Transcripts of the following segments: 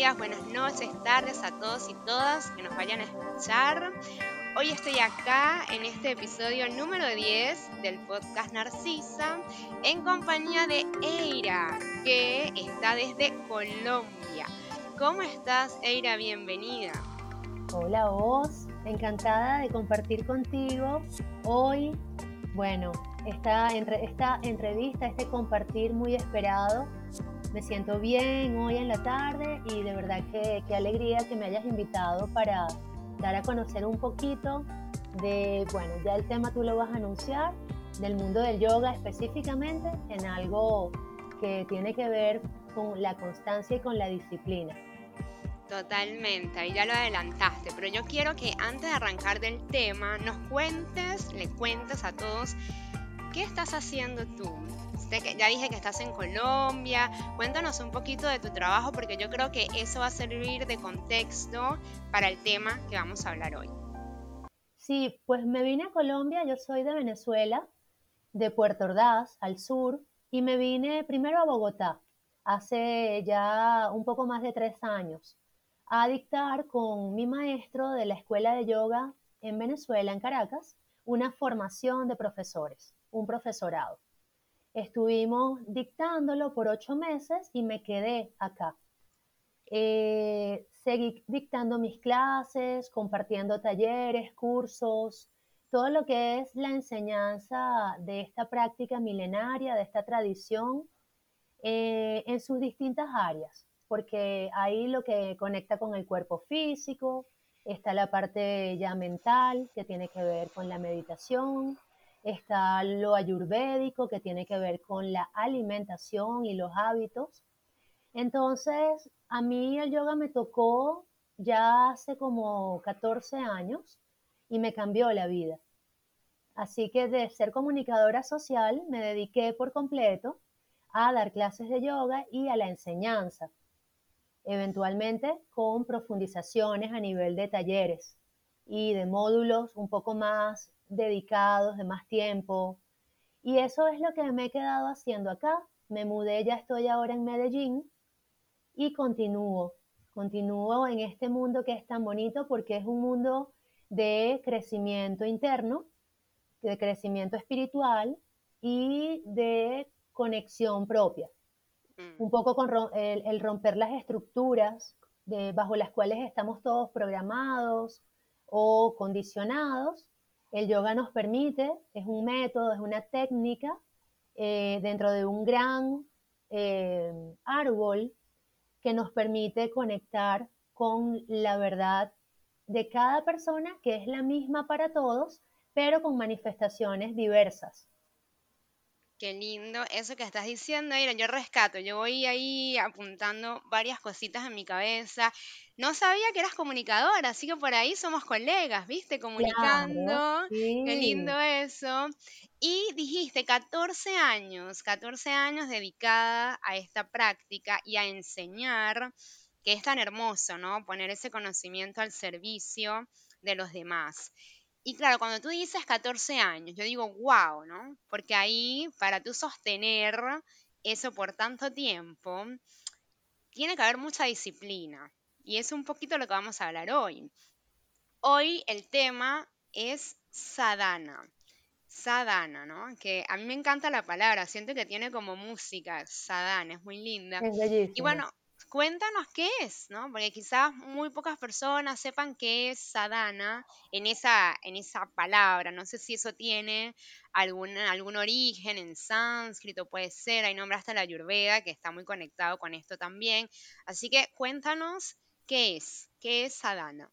Buenas, noches, tardes a todos y todas que nos vayan a escuchar. Hoy estoy acá en este episodio número 10 del podcast Narcisa en compañía de Eira, que está desde Colombia. ¿Cómo estás, Eira? Bienvenida. Hola, vos. Encantada de compartir contigo hoy, bueno, esta, esta entrevista, este compartir muy esperado me siento bien hoy en la tarde y de verdad que qué alegría que me hayas invitado para dar a conocer un poquito de, bueno, ya el tema tú lo vas a anunciar, del mundo del yoga específicamente en algo que tiene que ver con la constancia y con la disciplina. Totalmente, ahí ya lo adelantaste, pero yo quiero que antes de arrancar del tema nos cuentes, le cuentes a todos qué estás haciendo tú, ya dije que estás en Colombia. Cuéntanos un poquito de tu trabajo porque yo creo que eso va a servir de contexto para el tema que vamos a hablar hoy. Sí, pues me vine a Colombia, yo soy de Venezuela, de Puerto Ordaz, al sur, y me vine primero a Bogotá, hace ya un poco más de tres años, a dictar con mi maestro de la escuela de yoga en Venezuela, en Caracas, una formación de profesores, un profesorado. Estuvimos dictándolo por ocho meses y me quedé acá. Eh, seguí dictando mis clases, compartiendo talleres, cursos, todo lo que es la enseñanza de esta práctica milenaria, de esta tradición, eh, en sus distintas áreas, porque ahí lo que conecta con el cuerpo físico, está la parte ya mental, que tiene que ver con la meditación, está lo ayurvédico que tiene que ver con la alimentación y los hábitos. Entonces, a mí el yoga me tocó ya hace como 14 años y me cambió la vida. Así que de ser comunicadora social me dediqué por completo a dar clases de yoga y a la enseñanza, eventualmente con profundizaciones a nivel de talleres y de módulos un poco más dedicados, de más tiempo. Y eso es lo que me he quedado haciendo acá. Me mudé, ya estoy ahora en Medellín y continúo, continúo en este mundo que es tan bonito porque es un mundo de crecimiento interno, de crecimiento espiritual y de conexión propia. Mm. Un poco con el, romper las estructuras de, bajo las cuales estamos todos programados o condicionados el yoga nos permite, es un método, es una técnica eh, dentro de un gran eh, árbol que nos permite conectar con la verdad de cada persona, que es la misma para todos, pero con manifestaciones diversas. Qué lindo eso que estás diciendo, Mira, Yo rescato, yo voy ahí apuntando varias cositas en mi cabeza. No sabía que eras comunicadora, así que por ahí somos colegas, ¿viste? Comunicando. Qué lindo eso. Y dijiste 14 años, 14 años dedicada a esta práctica y a enseñar, que es tan hermoso, ¿no? Poner ese conocimiento al servicio de los demás. Y claro, cuando tú dices 14 años, yo digo, wow, ¿no? Porque ahí, para tú sostener eso por tanto tiempo, tiene que haber mucha disciplina. Y es un poquito lo que vamos a hablar hoy. Hoy el tema es sadhana. Sadhana, ¿no? Que a mí me encanta la palabra, siento que tiene como música, sadhana, es muy linda. y bueno, cuéntanos qué es, ¿no? Porque quizás muy pocas personas sepan qué es sadhana en esa, en esa palabra. No sé si eso tiene algún, algún origen en sánscrito, puede ser. Hay nombraste la Ayurveda, que está muy conectado con esto también. Así que cuéntanos qué es, qué es sadhana.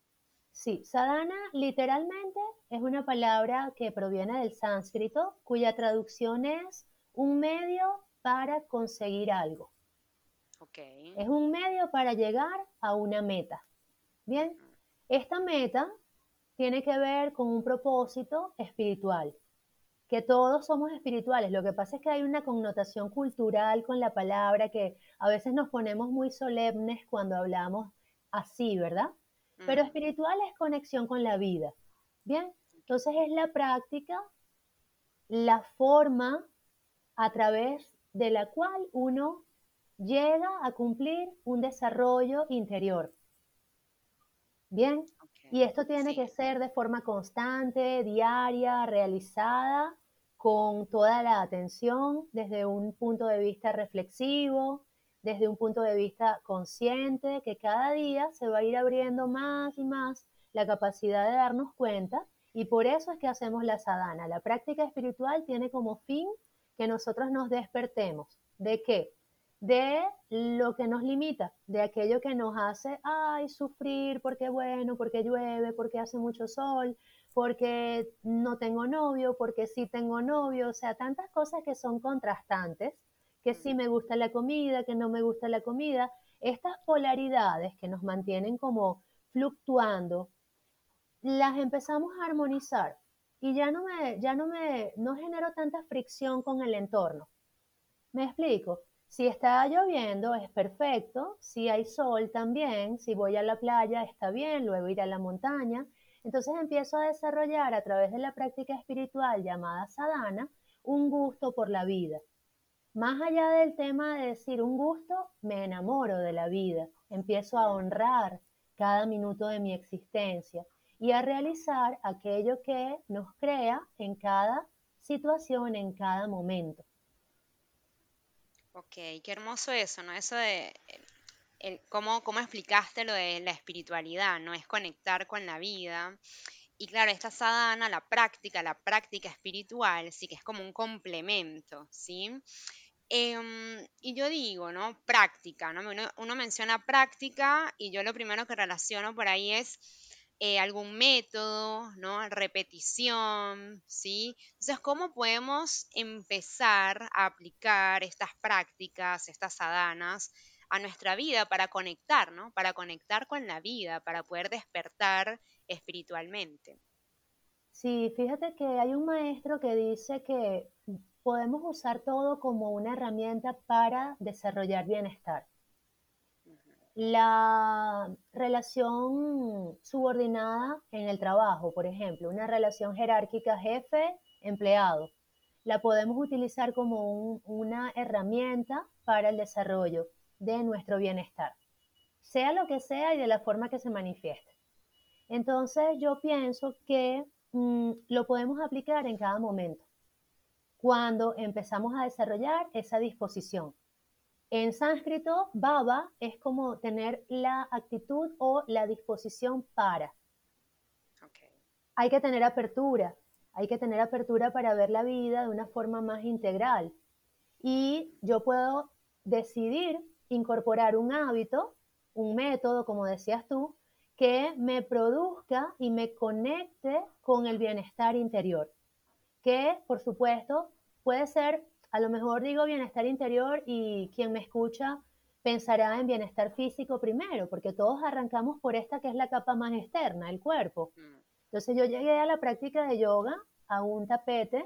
Sí, sadhana literalmente es una palabra que proviene del sánscrito, cuya traducción es un medio para conseguir algo. Es un medio para llegar a una meta. Bien, esta meta tiene que ver con un propósito espiritual, que todos somos espirituales. Lo que pasa es que hay una connotación cultural con la palabra que a veces nos ponemos muy solemnes cuando hablamos así, ¿verdad? Pero espiritual es conexión con la vida. Bien, entonces es la práctica, la forma a través de la cual uno llega a cumplir un desarrollo interior. Bien, y esto tiene que ser de forma constante, diaria, realizada, con toda la atención, desde un punto de vista reflexivo, desde un punto de vista consciente, que cada día se va a ir abriendo más y más la capacidad de darnos cuenta y por eso es que hacemos la sadhana. La práctica espiritual tiene como fin que nosotros nos despertemos. ¿De qué? De lo que nos limita, de aquello que nos hace, ay, sufrir porque bueno, porque llueve, porque hace mucho sol, porque no tengo novio, porque sí tengo novio, o sea, tantas cosas que son contrastantes, que sí me gusta la comida, que no me gusta la comida, estas polaridades que nos mantienen como fluctuando, las empezamos a armonizar y ya no me, ya no me, no genero tanta fricción con el entorno. ¿Me explico? Si está lloviendo es perfecto, si hay sol también, si voy a la playa está bien, luego ir a la montaña. Entonces empiezo a desarrollar a través de la práctica espiritual llamada sadhana un gusto por la vida. Más allá del tema de decir un gusto, me enamoro de la vida, empiezo a honrar cada minuto de mi existencia y a realizar aquello que nos crea en cada situación, en cada momento. Ok, qué hermoso eso, ¿no? Eso de cómo, cómo explicaste lo de la espiritualidad, ¿no? Es conectar con la vida. Y claro, esta sadhana, la práctica, la práctica espiritual, sí que es como un complemento, ¿sí? Em, y yo digo, ¿no? Práctica, ¿no? Uno menciona práctica y yo lo primero que relaciono por ahí es eh, algún método, ¿no? Repetición, ¿sí? Entonces, ¿cómo podemos empezar a aplicar estas prácticas, estas sadanas a nuestra vida para conectar, ¿no? Para conectar con la vida, para poder despertar espiritualmente. Sí, fíjate que hay un maestro que dice que podemos usar todo como una herramienta para desarrollar bienestar la relación subordinada en el trabajo, por ejemplo, una relación jerárquica jefe-empleado, la podemos utilizar como una herramienta para el desarrollo de nuestro bienestar, sea lo que sea y de la forma que se manifieste. Entonces yo pienso que mm, lo podemos aplicar en cada momento, cuando empezamos a desarrollar esa disposición en sánscrito, baba es como tener la actitud o la disposición para. Hay que tener apertura, hay que tener apertura para ver la vida de una forma más integral. Y yo puedo decidir incorporar un hábito, un método, como decías tú, que me produzca y me conecte con el bienestar interior, que por supuesto puede ser a lo mejor digo bienestar interior y quien me escucha pensará en bienestar físico primero, porque todos arrancamos por esta que es la capa más externa, el cuerpo. Mm. Entonces yo llegué a la práctica de yoga, a un tapete,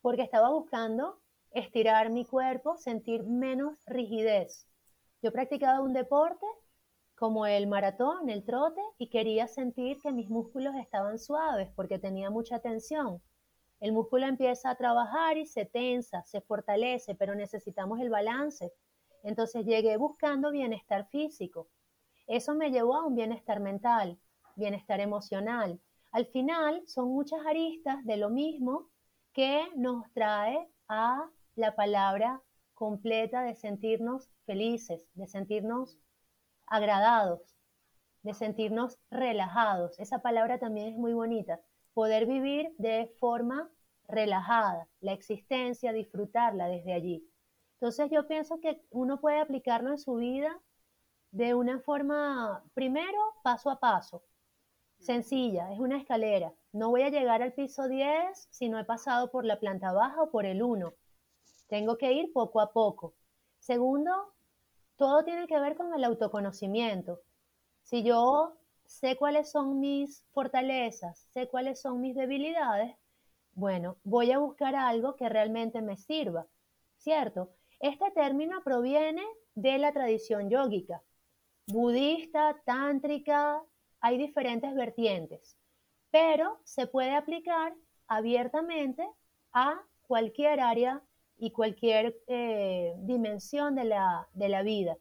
porque estaba buscando estirar mi cuerpo, sentir menos rigidez. Yo practicaba un deporte como el maratón, el trote, y quería sentir que mis músculos estaban suaves porque tenía mucha tensión. El músculo empieza a trabajar y se tensa, se fortalece, pero necesitamos el balance. Entonces llegué buscando bienestar físico. Eso me llevó a un bienestar mental, bienestar emocional. Al final son muchas aristas de lo mismo que nos trae a la palabra completa de sentirnos felices, de sentirnos agradados, de sentirnos relajados. Esa palabra también es muy bonita. Poder vivir de forma relajada, la existencia, disfrutarla desde allí. Entonces yo pienso que uno puede aplicarlo en su vida de una forma, primero, paso a paso, sencilla, es una escalera. No voy a llegar al piso 10 si no he pasado por la planta baja o por el 1. Tengo que ir poco a poco. Segundo, todo tiene que ver con el autoconocimiento. Si yo sé cuáles son mis fortalezas, sé cuáles son mis debilidades, bueno, voy a buscar algo que realmente me sirva, ¿cierto? Este término proviene de la tradición yógica, budista, tántrica, hay diferentes vertientes, pero se puede aplicar abiertamente a cualquier área y cualquier eh, dimensión de la, de la vida.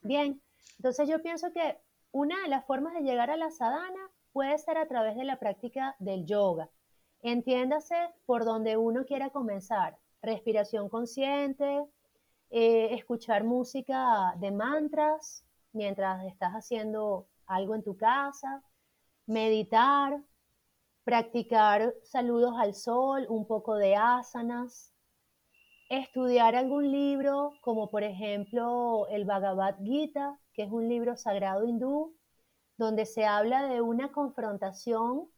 Bien, entonces yo pienso que una de las formas de llegar a la sadhana puede ser a través de la práctica del yoga. Entiéndase por donde uno quiera comenzar. Respiración consciente, eh, escuchar música de mantras mientras estás haciendo algo en tu casa, meditar, practicar saludos al sol, un poco de asanas, estudiar algún libro como por ejemplo el Bhagavad Gita, que es un libro sagrado hindú, donde se habla de una confrontación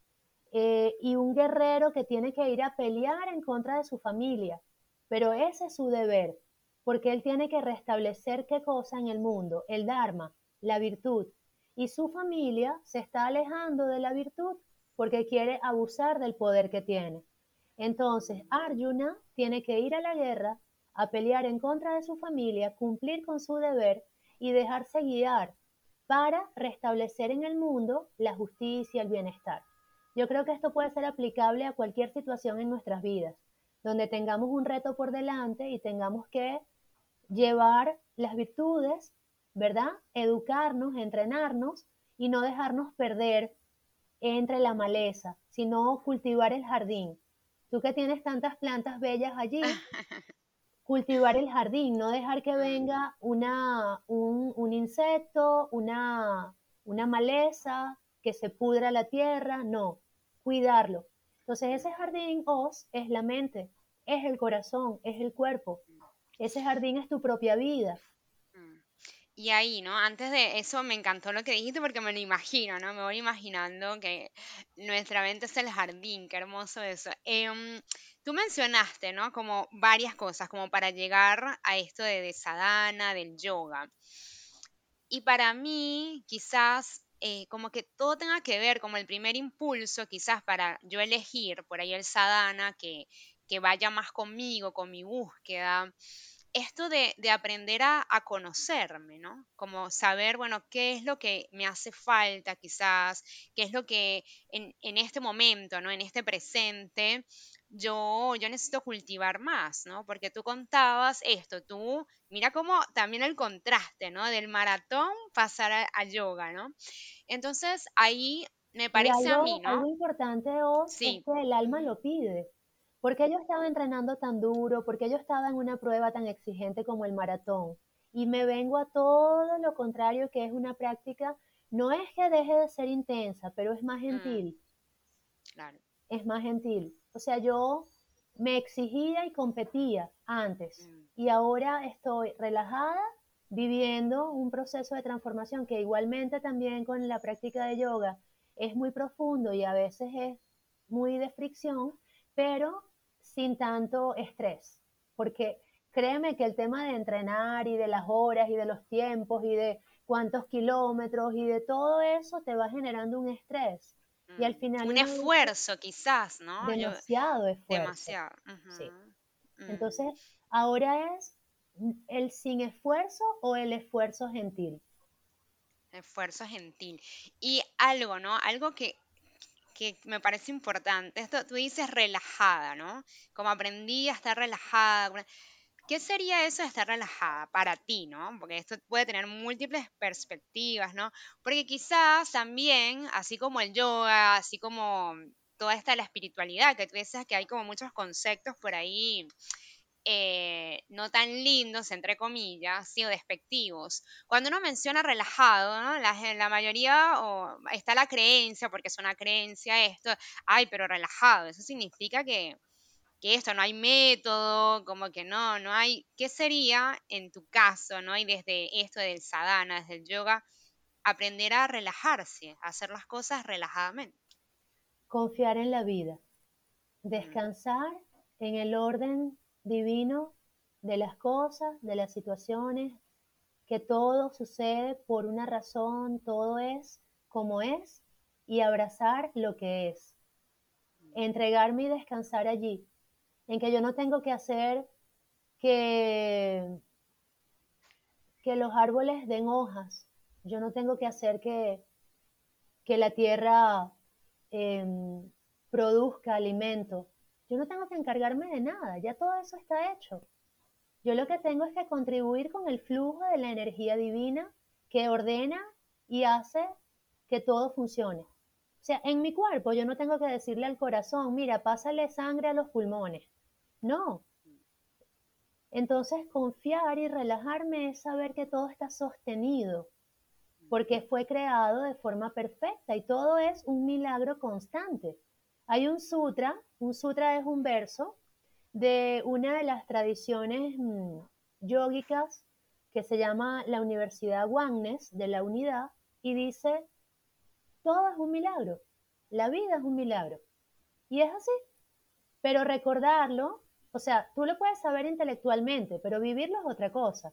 eh, y un guerrero que tiene que ir a pelear en contra de su familia. Pero ese es su deber, porque él tiene que restablecer qué cosa en el mundo, el Dharma, la virtud. Y su familia se está alejando de la virtud porque quiere abusar del poder que tiene. Entonces, Arjuna tiene que ir a la guerra, a pelear en contra de su familia, cumplir con su deber y dejarse guiar para restablecer en el mundo la justicia, el bienestar. Yo creo que esto puede ser aplicable a cualquier situación en nuestras vidas, donde tengamos un reto por delante y tengamos que llevar las virtudes, ¿verdad? Educarnos, entrenarnos y no dejarnos perder entre la maleza, sino cultivar el jardín. Tú que tienes tantas plantas bellas allí, cultivar el jardín, no dejar que venga una, un, insecto, una, una maleza, que se pudra la tierra, no, cuidarlo. Entonces ese jardín os es la mente, es el corazón, es el cuerpo. Ese jardín es tu propia vida. Y ahí, ¿no? Antes de eso me encantó lo que dijiste porque me lo imagino, ¿no? Me voy imaginando que nuestra mente es el jardín, qué hermoso eso. Em, tú mencionaste, ¿no? Como varias cosas, como para llegar a esto de, de sadhana, del yoga. Y para mí, quizás, eh, como que todo tenga que ver, como el primer impulso, quizás para yo elegir por ahí el sadhana, que, que vaya más conmigo, con mi búsqueda esto de, aprender a, conocerme, ¿no? Como saber, bueno, qué es lo que me hace falta quizás, qué es lo que en, este momento, ¿no? En este presente, yo, yo necesito cultivar más, ¿no? Porque tú contabas esto, tú, mira cómo también el contraste, ¿no? Del maratón pasar a, yoga, ¿no? Entonces ahí me parece a mí, ¿no? Algo importante es que el alma lo pide. ¿Por qué yo estaba entrenando tan duro? ¿Por qué yo estaba en una prueba tan exigente como el maratón? Y me vengo a todo lo contrario, que es una práctica, no es que deje de ser intensa, pero es más mm. gentil. Claro. Es más gentil. O sea, yo me exigía y competía antes mm. y ahora estoy relajada viviendo un proceso de transformación que igualmente también con la práctica de yoga es muy profundo y a veces es muy de fricción, pero sin tanto estrés, porque créeme que el tema de entrenar y de las horas y de los tiempos y de cuántos kilómetros y de todo eso te va generando un estrés. Y al mm, final... Un esfuerzo quizás, ¿no? Demasiado esfuerzo. Demasiado. Sí. Mm. Entonces, ahora es el sin esfuerzo o el esfuerzo gentil. Esfuerzo gentil. Y algo, ¿no? Algo que que me parece importante. Esto tú dices relajada, ¿no? Como aprendí a estar relajada. ¿Qué sería eso de estar relajada para ti, ¿no? Porque esto puede tener múltiples perspectivas, ¿no? Porque quizás también, así como el yoga, así como toda esta la espiritualidad, que tú dices que hay como muchos conceptos por ahí eh, no tan lindos, entre comillas, sino despectivos. Cuando uno menciona relajado, ¿no? la, la, mayoría o está la creencia, porque es una creencia esto, ay, pero relajado, eso significa que, que esto no hay método, como que no, no hay, ¿qué sería en tu caso, ¿no? Y desde esto del sadhana, desde el yoga, aprender a relajarse, a hacer las cosas relajadamente. Confiar en la vida, mm. descansar en el orden divino de las cosas, de las situaciones, que todo sucede por una razón, todo es como es y abrazar lo que es. Entregarme y descansar allí, en que yo no tengo que hacer que, que los árboles den hojas, yo no tengo que hacer que, que la tierra em, produzca alimento, yo no tengo que encargarme de nada, ya todo eso está hecho. Yo lo que tengo es que contribuir con el flujo de la energía divina que ordena y hace que todo funcione. O sea, en mi cuerpo yo no tengo que decirle al corazón, mira, pásale sangre a los pulmones. No. Entonces, confiar y relajarme es saber que todo está sostenido, porque fue creado de forma perfecta y todo es un milagro constante. Hay un sutra, un sutra es un verso de una de las tradiciones mm, yógicas que se llama la Universidad Wangnes de la Unidad y dice, todo es un milagro, la vida es un milagro. Y es así, pero recordarlo, o sea, tú lo puedes saber intelectualmente, pero vivirlo es otra cosa.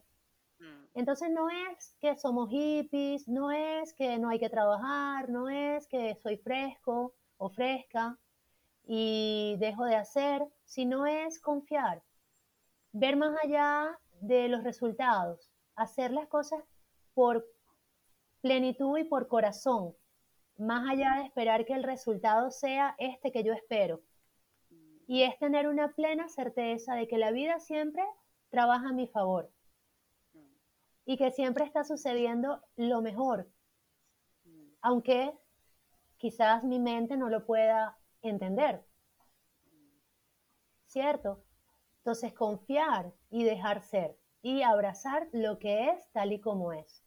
Mm. Entonces no es que somos hippies, no es que no hay que trabajar, no es que soy fresco o fresca y dejo de hacer, sino es confiar, ver más allá de los resultados, hacer las cosas por plenitud y por corazón, más allá de esperar que el resultado sea este que yo espero. Y es tener una plena certeza de que la vida siempre trabaja a mi favor y que siempre está sucediendo lo mejor, aunque quizás mi mente no lo pueda entender. ¿Cierto? Entonces confiar y dejar ser y abrazar lo que es tal y como es.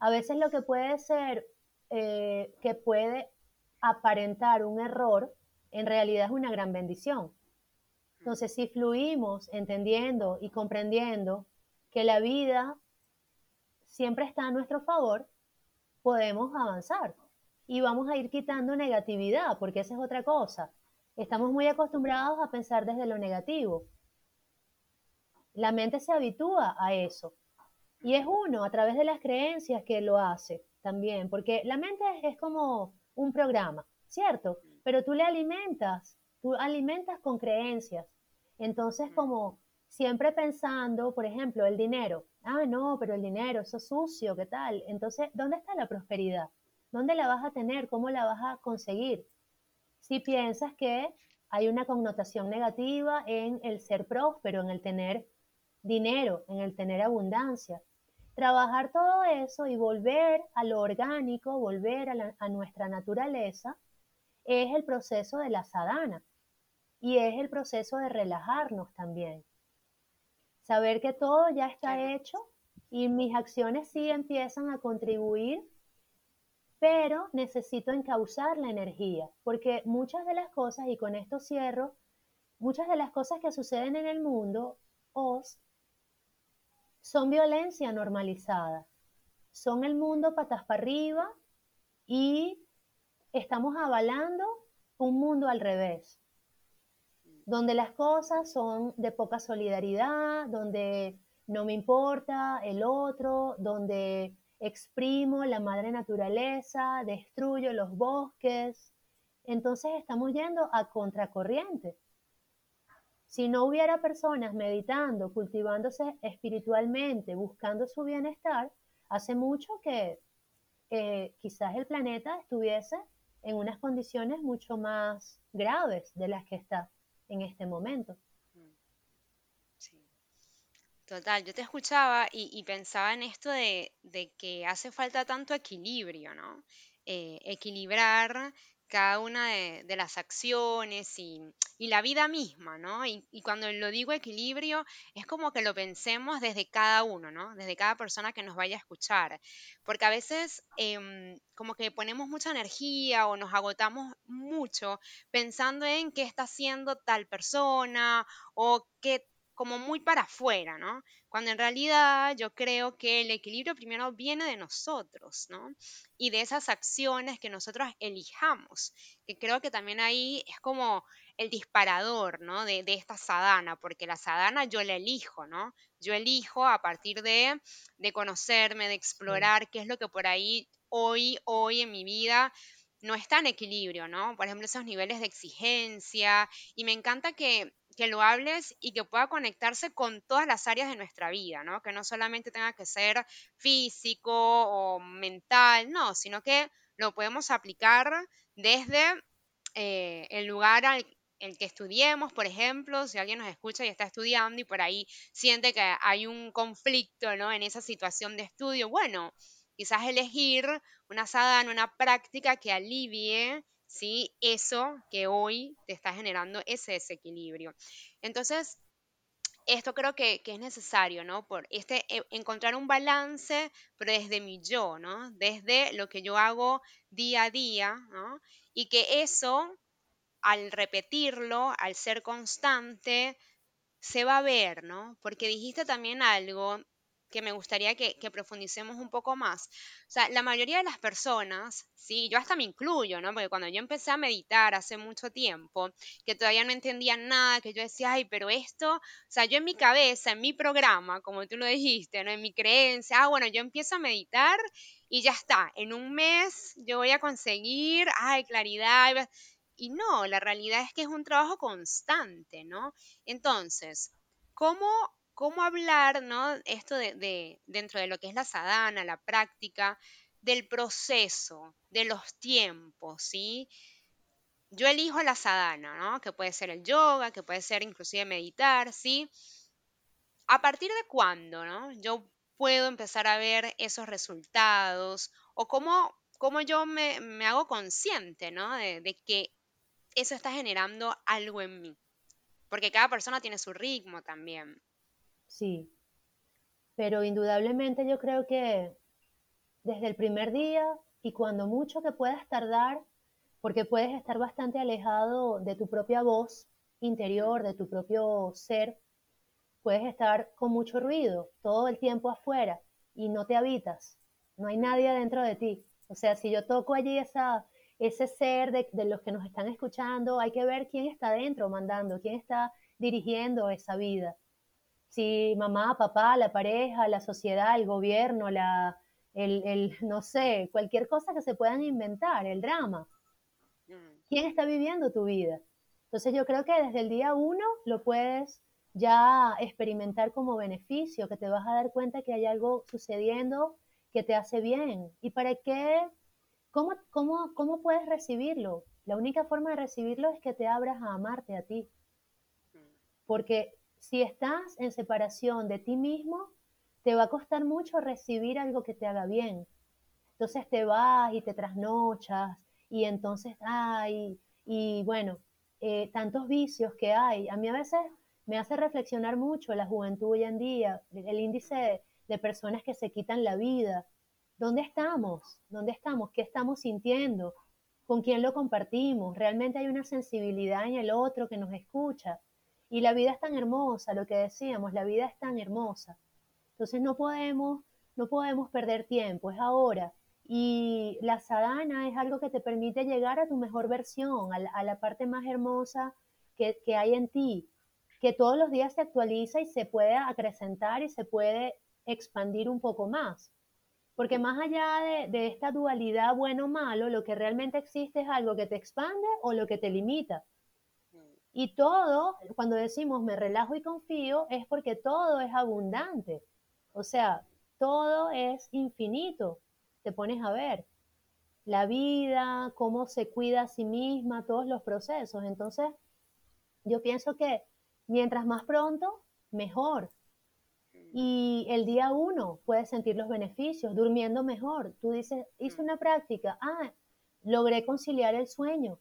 A veces lo que puede ser, eh, que puede aparentar un error, en realidad es una gran bendición. Entonces, si fluimos entendiendo y comprendiendo que la vida siempre está a nuestro favor, podemos avanzar y vamos a ir quitando negatividad, porque esa es otra cosa. Estamos muy acostumbrados a pensar desde lo negativo. La mente se habitúa a eso. Y es uno, a través de las creencias, que lo hace también, porque la mente es como un programa, ¿cierto? Pero tú le alimentas, tú alimentas con creencias. Entonces, como siempre pensando, por ejemplo, el dinero. Ah, no, pero el dinero, eso es sucio, ¿qué tal? Entonces, ¿dónde está la prosperidad? ¿Dónde la vas a tener? ¿Cómo la vas a conseguir? Si piensas que hay una connotación negativa en el ser próspero, en el tener dinero, en el tener abundancia. Trabajar todo eso y volver a lo orgánico, volver a, a nuestra naturaleza, es el proceso de la sadhana y es el proceso de relajarnos también. Saber que todo ya está hecho y mis acciones sí empiezan a contribuir pero necesito encauzar la energía, porque muchas de las cosas, y con esto cierro, muchas de las cosas que suceden en el mundo os son violencia normalizada, son el mundo patas para arriba y estamos avalando un mundo al revés, donde las cosas son de poca solidaridad, donde no me importa el otro, donde exprimo la madre naturaleza, destruyo los bosques. Entonces estamos yendo a contracorriente. Si no hubiera personas meditando, cultivándose espiritualmente, buscando su bienestar, hace mucho que eh, quizás el planeta estuviese en unas condiciones mucho más graves de las que está en este momento. Total, yo te escuchaba y, pensaba en esto de, que hace falta tanto equilibrio, ¿no? Eh, equilibrar cada una de, las acciones y, la vida misma, ¿no? Y, cuando lo digo equilibrio, es como que lo pensemos desde cada uno, ¿no? Desde cada persona que nos vaya a escuchar. Porque a veces em, como que ponemos mucha energía o nos agotamos mucho pensando en qué está haciendo tal persona o qué como muy para afuera, ¿no? Cuando en realidad yo creo que el equilibrio primero viene de nosotros, ¿no? Y de esas acciones que nosotros elijamos, que creo que también ahí es como el disparador, ¿no? De, esta sadana, porque la sadana yo la elijo, ¿no? Yo elijo a partir de, de conocerme, de explorar qué es lo que por ahí hoy, hoy en mi vida no está en equilibrio, ¿no? Por ejemplo, esos niveles de exigencia. Y me encanta que que lo hables y que pueda conectarse con todas las áreas de nuestra vida, ¿no? Que no solamente tenga que ser físico o mental, no, sino que lo podemos aplicar desde eh, el lugar el que estudiemos, por ejemplo, si alguien nos escucha y está estudiando y por ahí siente que hay un conflicto, ¿no? En esa situación de estudio, bueno, quizás elegir una sadhana, una práctica que alivie, ¿sí? Eso que hoy te está generando ese desequilibrio. Entonces, esto creo que, es necesario, ¿no? Por este, eh, encontrar un balance, pero desde mi yo, ¿no? Desde lo que yo hago día a día, ¿no? Y que eso al repetirlo, al ser constante, se va a ver, ¿no? Porque dijiste también algo que me gustaría que, profundicemos un poco más. O sea, la mayoría de las personas, sí, yo hasta me incluyo, ¿no? Porque cuando yo empecé a meditar hace mucho tiempo, que todavía no entendía nada, que yo decía, ay, pero esto, o sea, yo en mi cabeza, en mi programa, como tú lo dijiste, ¿no? En mi creencia, ah, bueno, yo empiezo a meditar y ya está, en un mes yo voy a conseguir, ay, claridad. Y no, la realidad es que es un trabajo constante, ¿no? Entonces, ¿cómo, cómo hablar, ¿no? Esto de, dentro de lo que es la sadhana, la práctica, del proceso, de los tiempos, ¿sí? Yo elijo la sadhana, ¿no? Que puede ser el yoga, que puede ser inclusive meditar, ¿sí? ¿A partir de cuándo, ¿no? Yo puedo empezar a ver esos resultados o cómo, cómo yo me, hago consciente, ¿no? De, de, que eso está generando algo en mí. Porque cada persona tiene su ritmo también. Sí, pero indudablemente yo creo que desde el primer día y cuando mucho que puedas tardar, porque puedes estar bastante alejado de tu propia voz interior, de tu propio ser, puedes estar con mucho ruido todo el tiempo afuera y no te habitas, no hay nadie dentro de ti. O sea, si yo toco allí esa, ese ser de, los que nos están escuchando, hay que ver quién está dentro mandando, quién está dirigiendo esa vida. Si mamá, papá, la pareja, la sociedad, el gobierno, la, el, no sé, cualquier cosa que se puedan inventar, el drama. ¿Quién está viviendo tu vida? Entonces yo creo que desde el día uno lo puedes ya experimentar como beneficio, que te vas a dar cuenta que hay algo sucediendo que te hace bien. ¿Y para qué ¿Cómo, cómo, cómo puedes recibirlo? La única forma de recibirlo es que te abras a amarte a ti. Porque si estás en separación de ti mismo, te va a costar mucho recibir algo que te haga bien. Entonces te vas y te trasnochas y entonces, ay, y bueno, eh, tantos vicios que hay. A mí a veces me hace reflexionar mucho la juventud hoy en día, el índice de personas que se quitan la vida, ¿Dónde estamos? ¿Dónde estamos? ¿Qué estamos sintiendo? ¿Con quién lo compartimos? ¿Realmente hay una sensibilidad en el otro que nos escucha? Y la vida es tan hermosa, lo que decíamos, la vida es tan hermosa. Entonces no podemos, no podemos perder tiempo, es ahora. Y la sadhana es algo que te permite llegar a tu mejor versión, a la, parte más hermosa que, que hay en ti, que todos los días se actualiza y se puede acrecentar y se puede expandir un poco más. Porque más allá de, esta dualidad bueno-malo, lo que realmente existe es algo que te expande o lo que te limita. Y todo, cuando decimos me relajo y confío, es porque todo es abundante. O sea, todo es infinito. Te pones a ver la vida, cómo se cuida a sí misma, todos los procesos. Entonces, yo pienso que mientras más pronto, mejor y el día uno puedes sentir los beneficios, durmiendo mejor. Tú dices, hice una práctica, ah, logré conciliar el sueño,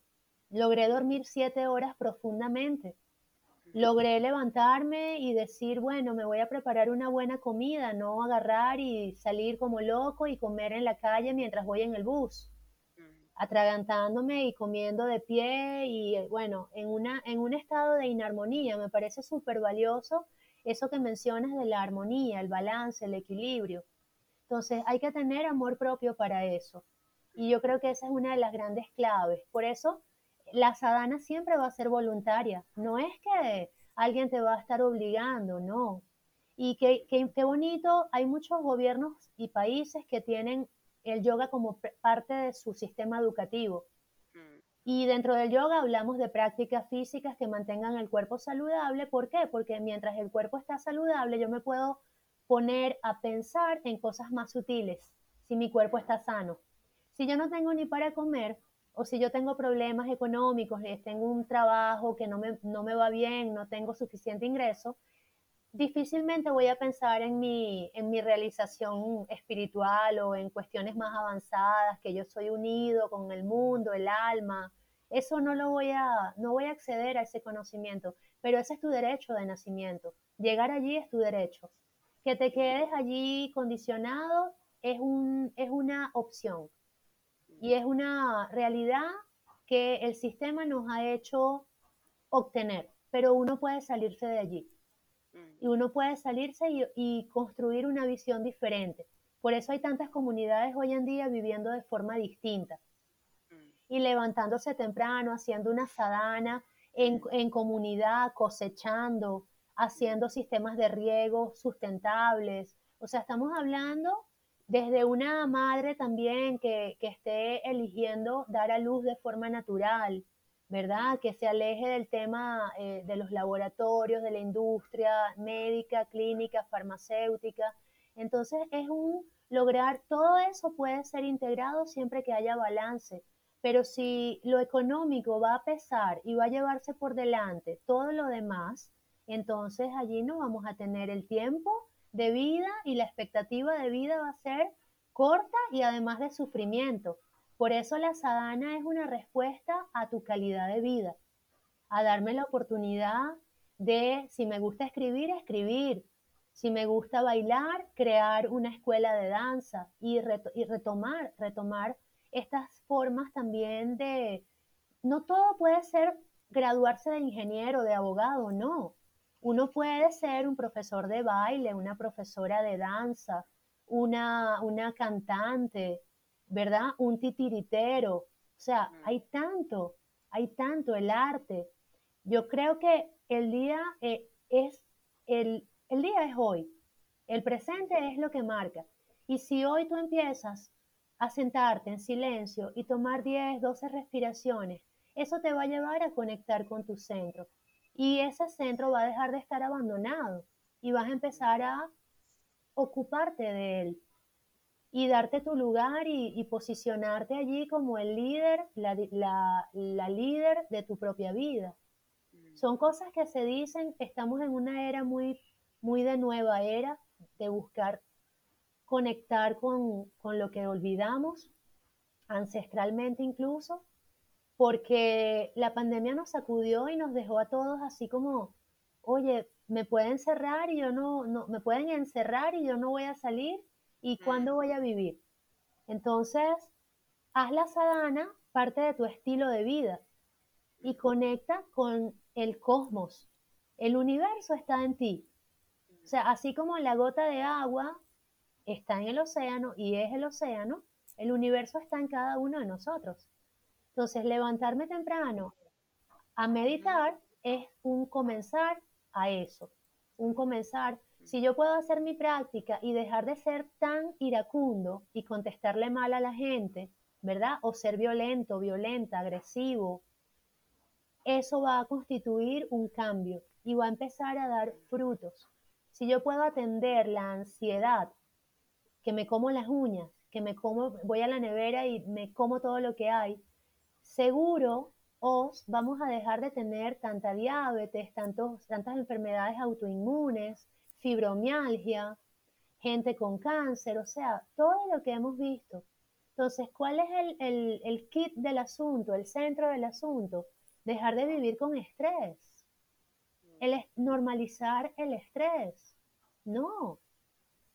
logré dormir siete horas profundamente, logré levantarme y decir, bueno, me voy a preparar una buena comida, no agarrar y salir como loco y comer en la calle mientras voy en el bus, atragantándome y comiendo de pie y bueno, en, una, en un estado de inarmonía. Me parece súper valioso eso que mencionas de la armonía, el balance, el equilibrio. Entonces hay que tener amor propio para eso. Y yo creo que esa es una de las grandes claves. Por eso la sadhana siempre va a ser voluntaria. No es que alguien te va a estar obligando, no. Y qué, qué bonito, hay muchos gobiernos y países que tienen el yoga como parte de su sistema educativo. Y dentro del yoga hablamos de prácticas físicas que mantengan el cuerpo saludable. ¿Por qué? Porque mientras el cuerpo está saludable, yo me puedo poner a pensar en cosas más sutiles, si mi cuerpo está sano. Si yo no tengo ni para comer, o si yo tengo problemas económicos, tengo un trabajo que no me, no me va bien, no tengo suficiente ingreso, difícilmente voy a pensar en mi, en mi realización espiritual o en cuestiones más avanzadas, que yo soy unido con el mundo, el alma. Eso no lo voy a, no voy a acceder a ese conocimiento, pero ese es tu derecho de nacimiento. Llegar allí es tu derecho. Que te quedes allí condicionado es, un, es una opción y es una realidad que el sistema nos ha hecho obtener, pero uno puede salirse de allí. Y uno puede salirse y, construir una visión diferente. Por eso hay tantas comunidades hoy en día viviendo de forma distinta y levantándose temprano, haciendo una sadana en, en comunidad, cosechando, haciendo sistemas de riego sustentables. O sea, estamos hablando desde una madre también que, que, esté eligiendo dar a luz de forma natural, ¿verdad? Que se aleje del tema eh, de los laboratorios, de la industria médica, clínica, farmacéutica. Entonces es un lograr, todo eso puede ser integrado siempre que haya balance, pero si lo económico va a pesar y va a llevarse por delante todo lo demás, entonces allí no vamos a tener el tiempo de vida y la expectativa de vida va a ser corta y además de sufrimiento. Por eso la sadana es una respuesta a tu calidad de vida, a darme la oportunidad de, si me gusta escribir, escribir, si me gusta bailar, crear una escuela de danza y, y retomar, retomar estas formas también de, no todo puede ser graduarse de ingeniero, de abogado, no. Uno puede ser un profesor de baile, una profesora de danza, una, una cantante, ¿verdad? Un titiritero. O sea, hay tanto, hay tanto el arte. Yo creo que el día eh, es, el, el día es hoy. El presente es lo que marca. Y si hoy tú empiezas a sentarte en silencio y tomar 10, 12 respiraciones, eso te va a llevar a conectar con tu centro. Y ese centro va a dejar de estar abandonado y vas a empezar a ocuparte de él y darte tu lugar y, posicionarte allí como el líder, la, la, líder de tu propia vida. Mm. Son cosas que se dicen, estamos en una era muy, muy de nueva era, de buscar conectar con, con lo que olvidamos, ancestralmente incluso, porque la pandemia nos sacudió y nos dejó a todos así como, oye, me pueden cerrar y yo no, no me pueden encerrar y yo no voy a salir ¿Y cuándo voy a vivir? Entonces, haz la sadhana parte de tu estilo de vida y conecta con el cosmos. El universo está en ti. O sea, así como la gota de agua está en el océano y es el océano, el universo está en cada uno de nosotros. Entonces, levantarme temprano a meditar es un comenzar a eso, un comenzar si yo puedo hacer mi práctica y dejar de ser tan iracundo y contestarle mal a la gente, ¿verdad? O ser violento, violenta, agresivo, eso va a constituir un cambio y va a empezar a dar frutos. Si yo puedo atender la ansiedad, que me como las uñas, que me como, voy a la nevera y me como todo lo que hay, seguro os vamos a dejar de tener tanta diabetes, tantos, tantas enfermedades autoinmunes, fibromialgia, gente con cáncer, o sea, todo lo que hemos visto. Entonces, ¿cuál es el, el, kit del asunto, el centro del asunto? Dejar de vivir con estrés. El, normalizar el estrés. No.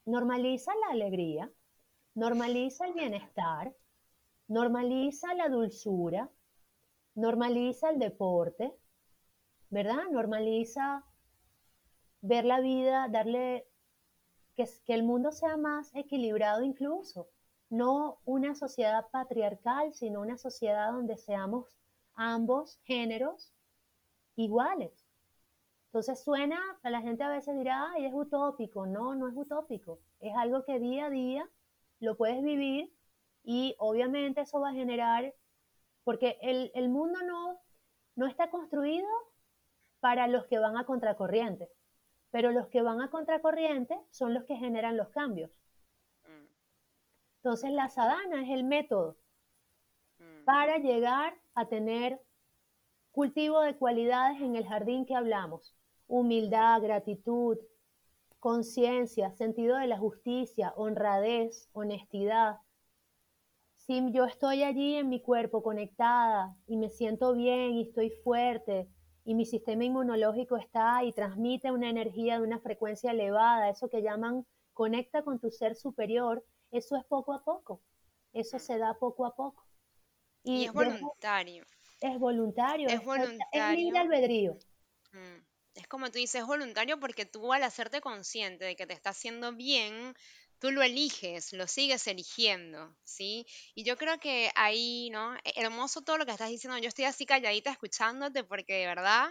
Normaliza la alegría, normaliza el bienestar, normaliza la dulzura, normaliza el deporte, ¿verdad? Normaliza ver la vida, darle que, el mundo sea más equilibrado incluso, no una sociedad patriarcal, sino una sociedad donde seamos ambos géneros iguales. Entonces suena, la gente a veces dirá, ay, es utópico. No, no es utópico. Es algo que día a día lo puedes vivir y obviamente eso va a generar, porque el, el mundo no, no está construido para los que van a contracorriente pero los que van a contracorriente son los que generan los cambios. Mm. Entonces la sadhana es el método. Mm. para llegar a tener cultivo de cualidades en el jardín que hablamos. Humildad, gratitud, conciencia, sentido de la justicia, honradez, honestidad. Si yo estoy allí en mi cuerpo conectada y me siento bien y estoy fuerte y mi sistema inmunológico está y transmite una energía de una frecuencia elevada, eso que llaman conecta con tu ser superior, eso es poco a poco, eso se da poco a poco. Y, es voluntario. Es voluntario. Es, voluntario. Es libre albedrío. Mm. Es como tú dices, es voluntario porque tú al hacerte consciente de que te está haciendo bien, tú lo eliges, lo sigues eligiendo, ¿sí? Y yo creo que ahí, ¿no? E, hermoso todo lo que estás diciendo. Yo estoy así calladita escuchándote porque de verdad,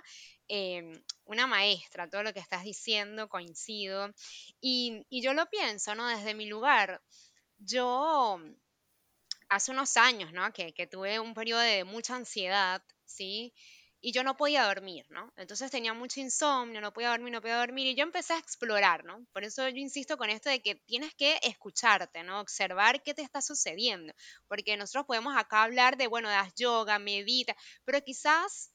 em, una maestra, todo lo que estás diciendo, coincido. Y, yo lo pienso, ¿no? Desde mi lugar, yo hace unos años, ¿no? Que, que tuve un periodo de mucha ansiedad, ¿sí? Y yo no podía dormir, ¿no? Entonces tenía mucho insomnio, no podía dormir, no podía dormir y yo empecé a explorar, ¿no? Por eso yo insisto con esto de que tienes que escucharte, ¿no? Observar qué te está sucediendo, porque nosotros podemos acá hablar de, bueno, das yoga, medita, pero quizás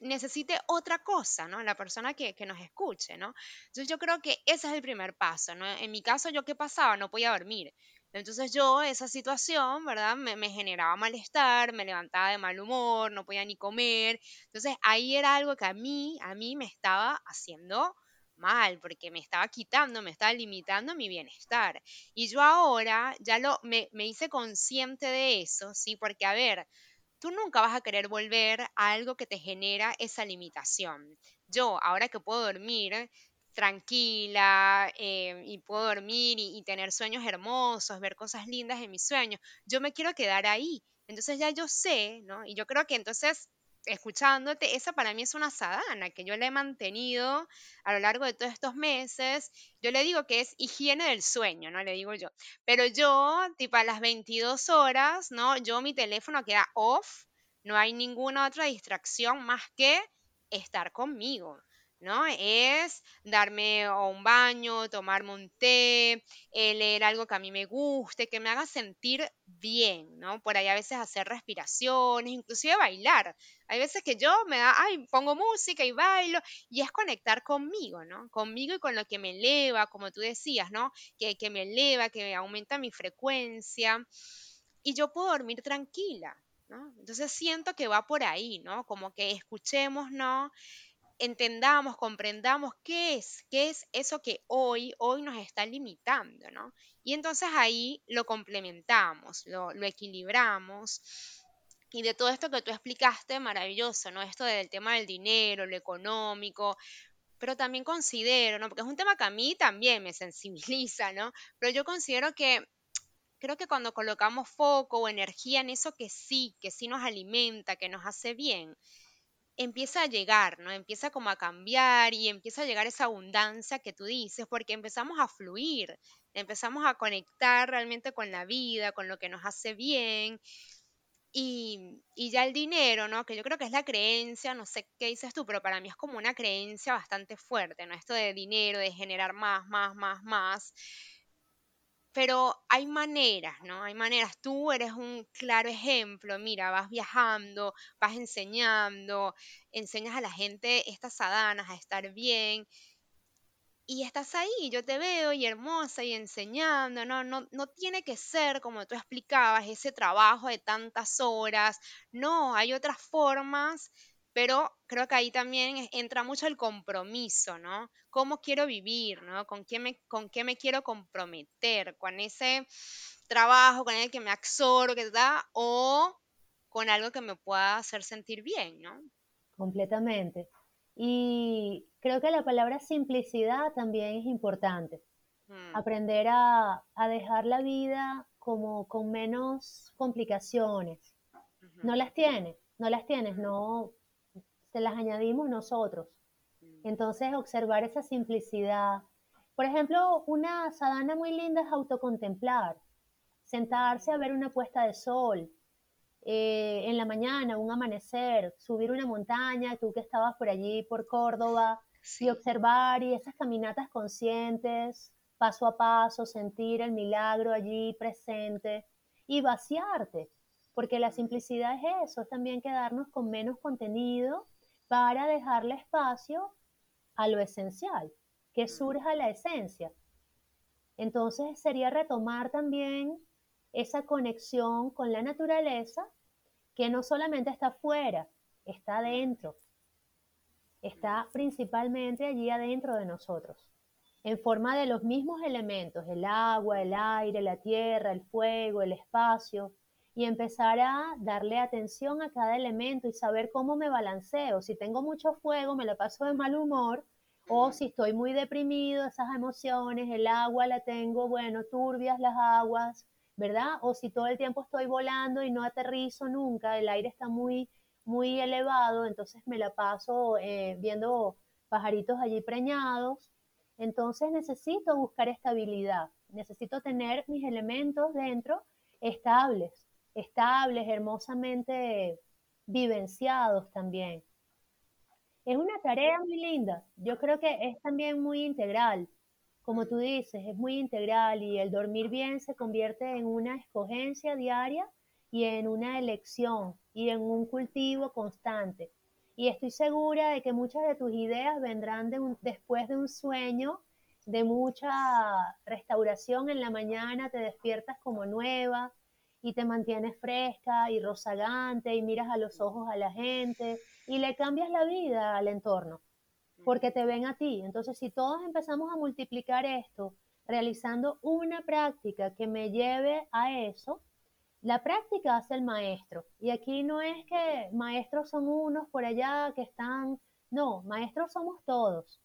necesite otra cosa, ¿no? La persona que, que, nos escuche, ¿no? Entonces yo creo que ese es el primer paso, ¿no? En mi caso, ¿yo qué pasaba? No podía dormir. Entonces yo, esa situación, ¿verdad? Me, generaba malestar, me levantaba de mal humor, no podía ni comer. Entonces ahí era algo que a mí, a mí me estaba haciendo mal, porque me estaba quitando, me estaba limitando mi bienestar. Y yo ahora ya lo, me, me hice consciente de eso, ¿sí? Porque, a ver, tú nunca vas a querer volver a algo que te genera esa limitación. Yo, ahora que puedo dormir, tranquila eh, y puedo dormir y, tener sueños hermosos, ver cosas lindas en mis sueños. Yo me quiero quedar ahí. Entonces ya yo sé, ¿no? Y yo creo que entonces, escuchándote, esa para mí es una sadana que yo le he mantenido a lo largo de todos estos meses. Yo le digo que es higiene del sueño, ¿no? Le digo yo. Pero yo, tipo a las 22 horas, ¿no? Yo mi teléfono queda off, no hay ninguna otra distracción más que estar conmigo. ¿No? Es darme un baño, tomarme un té, eh, leer algo que a mí me guste, que me haga sentir bien, ¿no? Por ahí a veces hacer respiraciones, inclusive bailar. Hay veces que yo me da, ay, pongo música y bailo, y es conectar conmigo, ¿no? Conmigo y con lo que me eleva, como tú decías, ¿no? Que, que me eleva, que aumenta mi frecuencia, y yo puedo dormir tranquila, ¿no? Entonces siento que va por ahí, ¿no? Como que escuchemos, ¿no? Entendamos, comprendamos qué es, qué es eso que hoy, hoy nos está limitando, ¿no? Y entonces ahí lo complementamos, lo, equilibramos. Y de todo esto que tú explicaste, maravilloso, ¿no? Esto del tema del dinero, lo económico, pero también considero, ¿no? Porque es un tema que a mí también me sensibiliza, ¿no? Pero yo considero que creo que cuando colocamos foco o energía en eso que sí, que sí nos alimenta, que nos hace bien, empieza a llegar, ¿no? Empieza como a cambiar y empieza a llegar esa abundancia que tú dices, porque empezamos a fluir, empezamos a conectar realmente con la vida, con lo que nos hace bien. Y, y, ya el dinero, ¿no? Que yo creo que es la creencia, no sé qué dices tú, pero para mí es como una creencia bastante fuerte, ¿no? Esto de dinero, de generar más, más, más, más pero hay maneras, ¿no? Hay maneras. Tú eres un claro ejemplo. Mira, vas viajando, vas enseñando, enseñas a la gente estas sadanas a estar bien. Y estás ahí, yo te veo y hermosa y enseñando, ¿no? No, no tiene que ser, como tú explicabas, ese trabajo de tantas horas. No, hay otras formas pero creo que ahí también entra mucho el compromiso, ¿no? ¿Cómo quiero vivir, ¿no? ¿Con qué me, con qué me quiero comprometer? ¿Con ese trabajo, con el que me absorbo, que da, o con algo que me pueda hacer sentir bien, ¿no? Completamente. Y creo que la palabra simplicidad también es importante. Mm. Aprender a, dejar la vida como con menos complicaciones. No las tienes, no las tienes, no, las añadimos nosotros. Mm. Entonces, observar esa simplicidad. Por ejemplo, una sadana muy linda es autocontemplar, sentarse a ver una puesta de sol, eh, en la mañana, un amanecer, subir una montaña, tú que estabas por allí, por Córdoba, y observar y esas caminatas conscientes, paso a paso, sentir el milagro allí presente y vaciarte, porque la simplicidad es eso, es también quedarnos con menos contenido para dejarle espacio a lo esencial, que surja la esencia. Entonces sería retomar también esa conexión con la naturaleza que no solamente está afuera, está adentro, está principalmente allí adentro de nosotros, en forma de los mismos elementos, el agua, el aire, la tierra, el fuego, el espacio, y empezar a darle atención a cada elemento y saber cómo me balanceo. Si tengo mucho fuego, me lo paso de mal humor, o si estoy muy deprimido, esas emociones, el agua la tengo, bueno, turbias las aguas, ¿verdad? O si todo el tiempo estoy volando y no aterrizo nunca, el aire está muy, muy elevado, entonces me la paso eh, viendo pajaritos allí preñados. Entonces necesito buscar estabilidad, necesito tener mis elementos dentro estables, estables, hermosamente vivenciados también. Es una tarea muy linda. Yo creo que es también muy integral. Como tú dices, es muy integral y el dormir bien se convierte en una escogencia diaria y en una elección y en un cultivo constante. Y estoy segura de que muchas de tus ideas vendrán después de un sueño de mucha restauración en la mañana, te despiertas como nueva, y te mantienes fresca y rozagante y miras a los ojos a la gente y le cambias la vida al entorno porque te ven a ti. Entonces, si todos empezamos a multiplicar esto realizando una práctica que me lleve a eso, la práctica hace el maestro. Y aquí no es que maestros son unos por allá que están, no, maestros somos todos.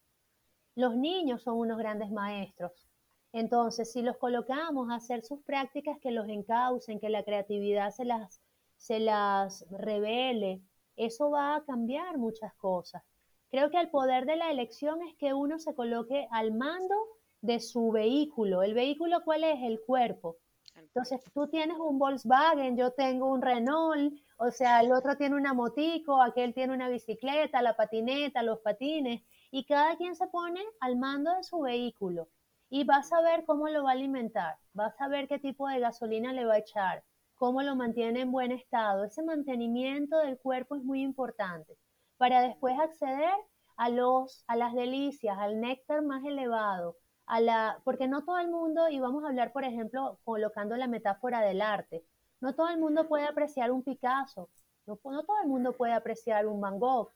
Los niños son unos grandes maestros. Entonces, si los colocamos a hacer sus prácticas que los encaucen, que la creatividad se las, se las revele, eso va a cambiar muchas cosas. Creo que el poder de la elección es que uno se coloque al mando de su vehículo. ¿El vehículo cuál es? El cuerpo. Entonces, tú tienes un Volkswagen, yo tengo un Renault, o sea, el otro tiene una motico, aquel tiene una bicicleta, la patineta, los patines, y cada quien se pone al mando de su vehículo y vas a ver cómo lo va a alimentar, vas a ver qué tipo de gasolina le va a echar, cómo lo mantiene en buen estado. Ese mantenimiento del cuerpo es muy importante para después acceder a, los, a las delicias, al néctar más elevado, a la, porque no todo el mundo, y vamos a hablar, por ejemplo, colocando la metáfora del arte, no todo el mundo puede apreciar un Picasso, no, no todo el mundo puede apreciar un Van Gogh,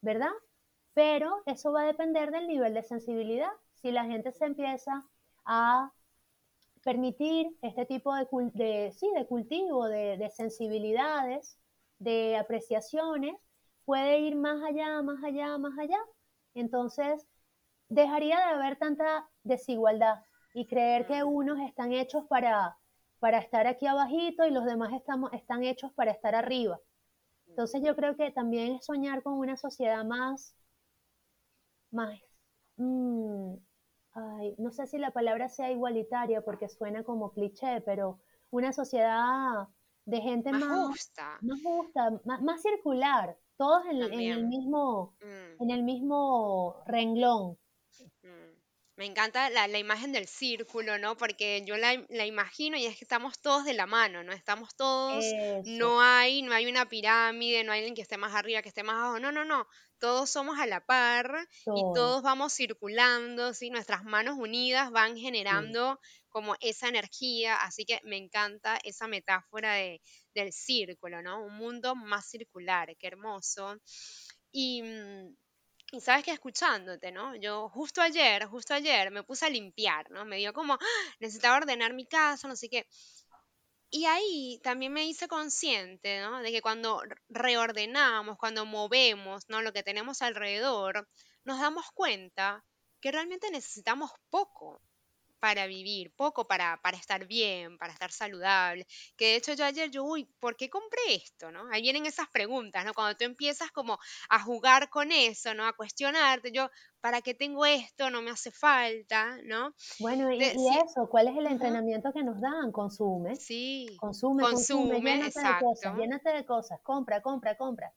¿verdad? Pero eso va a depender del nivel de sensibilidad si la gente se empieza a permitir este tipo de, de, sí, de cultivo, de, de, sensibilidades, de apreciaciones, puede ir más allá, más allá, más allá. Entonces, dejaría de haber tanta desigualdad y creer que unos están hechos para, para estar aquí abajito y los demás estamos, están hechos para estar arriba. Entonces yo creo que también es soñar con una sociedad más, más mm, no sé si la palabra sea igualitaria porque suena como cliché, pero una sociedad de gente más, justa, más, justa, más, circular, todos en, el mismo, mm. en el mismo renglón. Me encanta la, imagen del círculo, ¿no? Porque yo la, imagino y es que estamos todos de la mano, ¿no? Estamos todos, no hay, no hay una pirámide, no hay alguien que esté más arriba, que esté más abajo, no, no, no, todos somos a la par y todos vamos circulando, ¿sí? Nuestras manos unidas van generando como esa energía, así que me encanta esa metáfora de, del círculo, ¿no? Un mundo más circular, qué hermoso. Y mm, y sabes que escuchándote, ¿no? Yo justo ayer, justo ayer me puse a limpiar, ¿no? Me dio como, ¡ah! necesitaba ordenar mi casa, no sé qué. Y ahí también me hice consciente, ¿no? De que cuando reordenamos, cuando movemos, ¿no? Lo que tenemos alrededor, nos damos cuenta que realmente necesitamos poco para vivir, poco para, para estar bien, para estar saludable. Que de hecho yo ayer, yo, uy, ¿por qué compré esto? ¿no? Ahí vienen esas preguntas, ¿no? Cuando tú empiezas como a jugar con eso, ¿no? A cuestionarte, yo, ¿para qué tengo esto? No me hace falta, ¿no? Bueno, y, eso, ¿cuál es el entrenamiento que nos dan? Consume. Sí. Consume, consume, consume llénate de cosas, llénate de cosas, compra, compra, compra.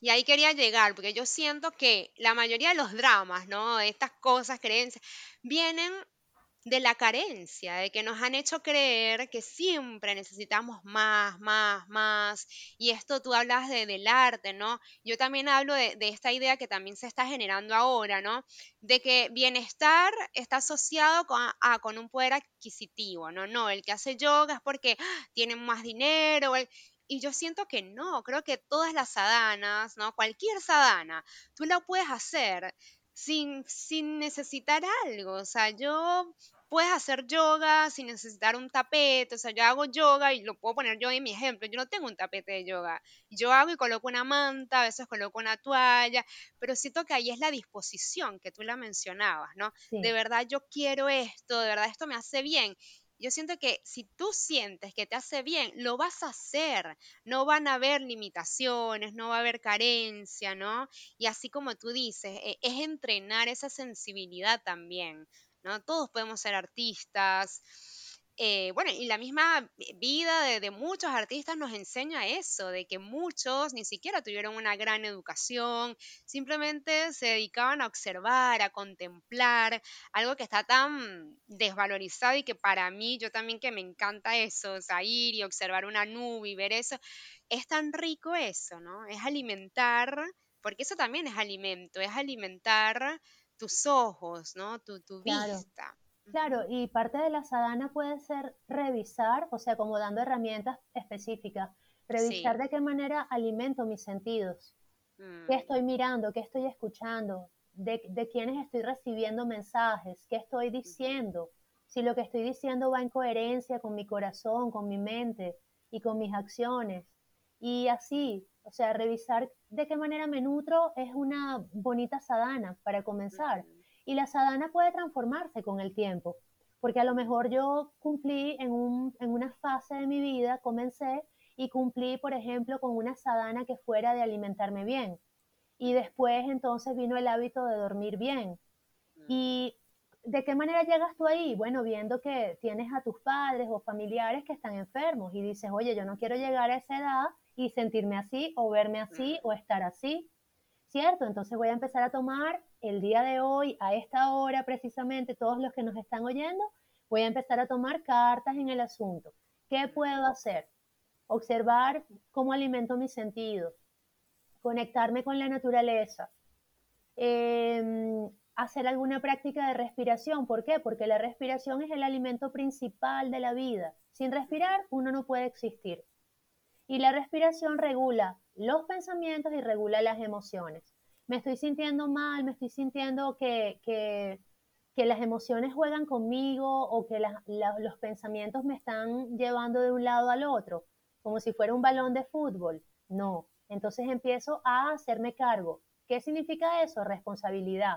Y ahí quería llegar, porque yo siento que la mayoría de los dramas, ¿no? Estas cosas, creencias, vienen de la carencia, de que nos han hecho creer que siempre necesitamos más, más, más. Y esto tú hablas de, del arte, ¿no? Yo también hablo de, esta idea que también se está generando ahora, ¿no? De que bienestar está asociado con, a, con un poder adquisitivo, ¿no? No, el que hace yoga es porque ¡ah! tiene más dinero. y yo siento que no, creo que todas las sadanas, ¿no? Cualquier sadana, tú la puedes hacer sin, sin necesitar algo. O sea, yo puedes hacer yoga sin necesitar un tapete, o sea, yo hago yoga y lo puedo poner yo en mi ejemplo, yo no tengo un tapete de yoga, yo hago y coloco una manta, a veces coloco una toalla, pero siento que ahí es la disposición que tú la mencionabas, ¿no? De verdad yo quiero esto, de verdad esto me hace bien. Yo siento que si tú sientes que te hace bien, lo vas a hacer. No van a haber limitaciones, no va a haber carencia, ¿no? Y así como tú dices, e, es entrenar esa sensibilidad también. ¿no? Todos podemos ser artistas. Eh, bueno, y la misma vida de, muchos artistas nos enseña eso, de que muchos ni siquiera tuvieron una gran educación, simplemente se dedicaban a observar, a contemplar, algo que está tan desvalorizado y que para mí, yo también que me encanta eso, o sea, ir y observar una nube y ver eso, es tan rico eso, ¿no? Es alimentar, porque eso también es alimento, es alimentar tus ojos, ¿no? Tu, tu vista. Claro, y parte de la sadhana puede ser revisar, o sea, como dando herramientas específicas, revisar de qué manera alimento mis sentidos, qué mm. estoy mirando, qué estoy escuchando, de, de quiénes estoy recibiendo mensajes, qué estoy diciendo, si lo que estoy diciendo va en coherencia con mi corazón, con mi mente y con mis acciones. Y así, o sea, revisar de qué manera me nutro es una bonita sadana para comenzar. Y la sadana puede transformarse con el tiempo, porque a lo mejor yo cumplí en, un, en una fase de mi vida, comencé y cumplí, por ejemplo, con una sadana que fuera de alimentarme bien. Y después entonces vino el hábito de dormir bien. ¿Y de qué manera llegas tú ahí? Bueno, viendo que tienes a tus padres o familiares que están enfermos y dices, oye, yo no quiero llegar a esa edad y sentirme así o verme así o estar así. ¿Cierto? Entonces voy a empezar a tomar el día de hoy, a esta hora precisamente, todos los que nos están oyendo, voy a empezar a tomar cartas en el asunto. ¿Qué puedo hacer? Observar cómo alimento mis sentidos, conectarme con la naturaleza, em, hacer alguna práctica de respiración. ¿Por qué? Porque la respiración es el alimento principal de la vida. Sin respirar, uno no puede existir. Y la respiración regula los pensamientos y regula las emociones. Me estoy sintiendo mal, me estoy sintiendo que, que, las emociones juegan conmigo o que los pensamientos me están llevando de un lado al otro, como si fuera un balón de fútbol. No, entonces empiezo a hacerme cargo. ¿Qué significa eso? Responsabilidad.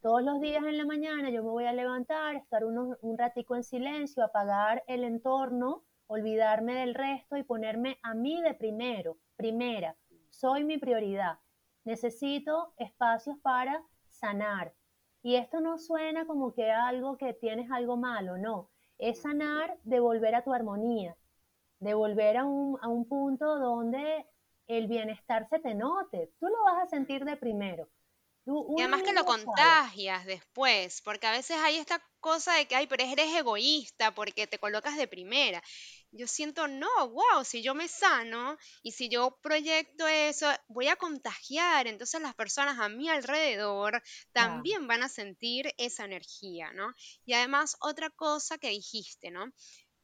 Todos los días en la mañana yo me voy a levantar, estar un ratico en silencio, apagar el entorno olvidarme del resto y ponerme a mí de primero, primera. Soy mi prioridad. Necesito espacios para sanar. Y esto no suena como que algo que tienes algo malo, no. Es sanar de volver a tu armonía, de volver a un, a un punto donde el bienestar se te note. Tú lo vas a sentir de primero. y además que lo contagias después, porque a veces hay esta cosa de que, ay, pero eres egoísta porque te colocas de primera yo siento, no, wow, si yo me sano y si yo proyecto eso, voy a contagiar, entonces las personas a mi alrededor también van a sentir esa energía, ¿no? Y además otra cosa que dijiste, ¿no?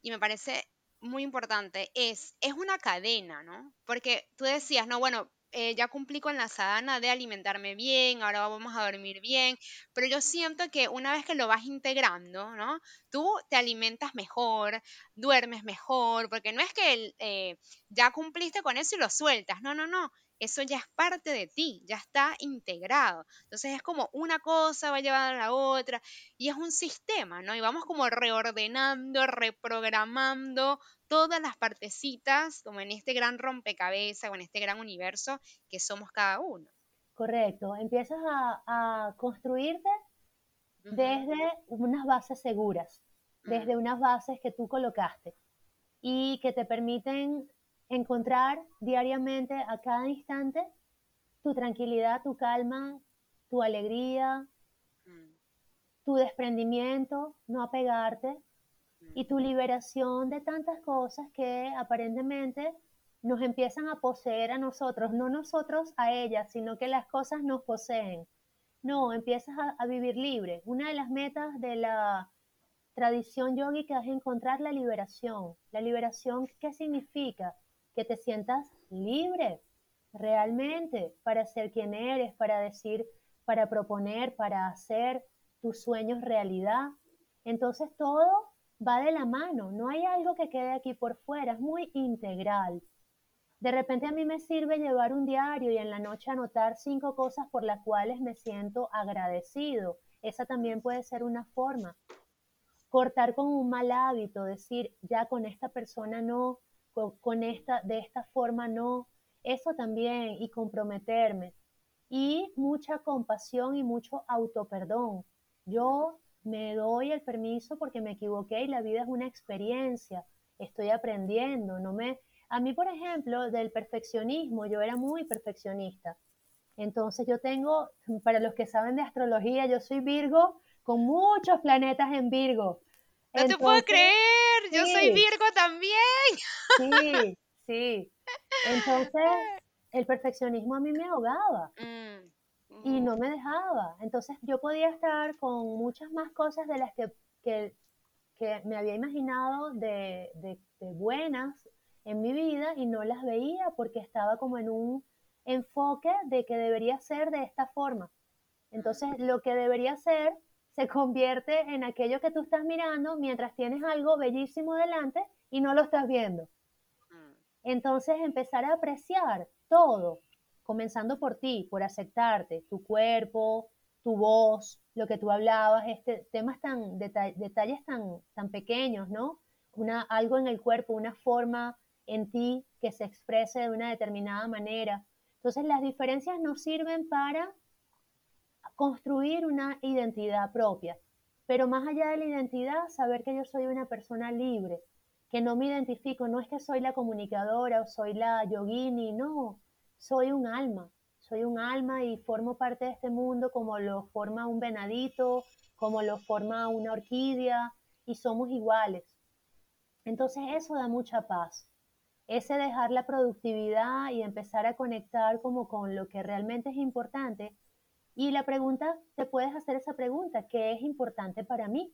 Y me parece muy importante es, es una cadena, ¿no? Porque tú decías, no, bueno, eh, ya cumplí con la sadana de alimentarme bien, ahora vamos a dormir bien, pero yo siento que una vez que lo vas integrando, ¿no? Tú te alimentas mejor, duermes mejor, porque no es que eh, ya cumpliste con eso y lo sueltas, no, no, no, eso ya es parte de ti, ya está integrado. Entonces es como una cosa va llevando a la otra y es un sistema, ¿no? Y vamos como reordenando, reprogramando todas las partecitas, como en este gran rompecabezas o en este gran universo que somos cada uno. Correcto, empiezas a, construirte desde unas bases seguras, desde unas bases que tú colocaste y que te permiten encontrar diariamente, a cada instante, tu tranquilidad, tu calma, tu alegría, tu desprendimiento, no apegarte, y tu liberación de tantas cosas que aparentemente nos empiezan a poseer a nosotros, no nosotros a ellas, sino que las cosas nos poseen. No, empiezas a, vivir libre. Una de las metas de la tradición yogica es encontrar la liberación. La liberación, ¿qué significa? Que te sientas libre realmente para ser quien eres, para decir, para proponer, para hacer tus sueños realidad. Entonces todo va de la mano, no hay algo que quede aquí por fuera, es muy integral. De repente a mí me sirve llevar un diario y en la noche anotar cinco cosas por las cuales me siento agradecido. Esa también puede ser una forma. Cortar con un mal hábito, decir, ya con esta persona no, con, esta, de esta forma no. Eso también, y comprometerme. Y mucha compasión y mucho autoperdón. Yo me doy el permiso porque me equivoqué y la vida es una experiencia. Estoy aprendiendo, no me a mí, por ejemplo, del perfeccionismo, yo era muy perfeccionista. Entonces yo tengo, para los que saben de astrología, yo soy Virgo con muchos planetas en Virgo. No te puedo creer, yo soy Virgo también. Sí, sí. Entonces, el perfeccionismo a mí me ahogaba mm, y no me dejaba. Entonces, yo podía estar con muchas más cosas de las que, que, me había imaginado de, de, de buenas en mi vida y no las veía porque estaba como en un enfoque de que debería ser de esta forma. Entonces, lo que debería ser se convierte en aquello que tú estás mirando mientras tienes algo bellísimo delante y no lo estás viendo. Mm. Entonces, empezar a apreciar todo, comenzando por ti, por aceptarte, tu cuerpo, tu voz, lo que tú hablabas, este, temas tan, detalles tan, tan pequeños, ¿no? Una, algo en el cuerpo, una forma en ti que se exprese de una determinada manera. Entonces las diferencias nos sirven para construir una identidad propia, pero más allá de la identidad, saber que yo soy una persona libre, que no me identifico, no es que soy la comunicadora o soy la yogini, no, soy un alma, soy un alma y formo parte de este mundo como lo forma un venadito, como lo forma una orquídea y somos iguales. Entonces eso da mucha paz ese dejar la productividad y empezar a conectar como con lo que realmente es importante. Y la pregunta, te puedes hacer esa pregunta, ¿qué es importante para mí?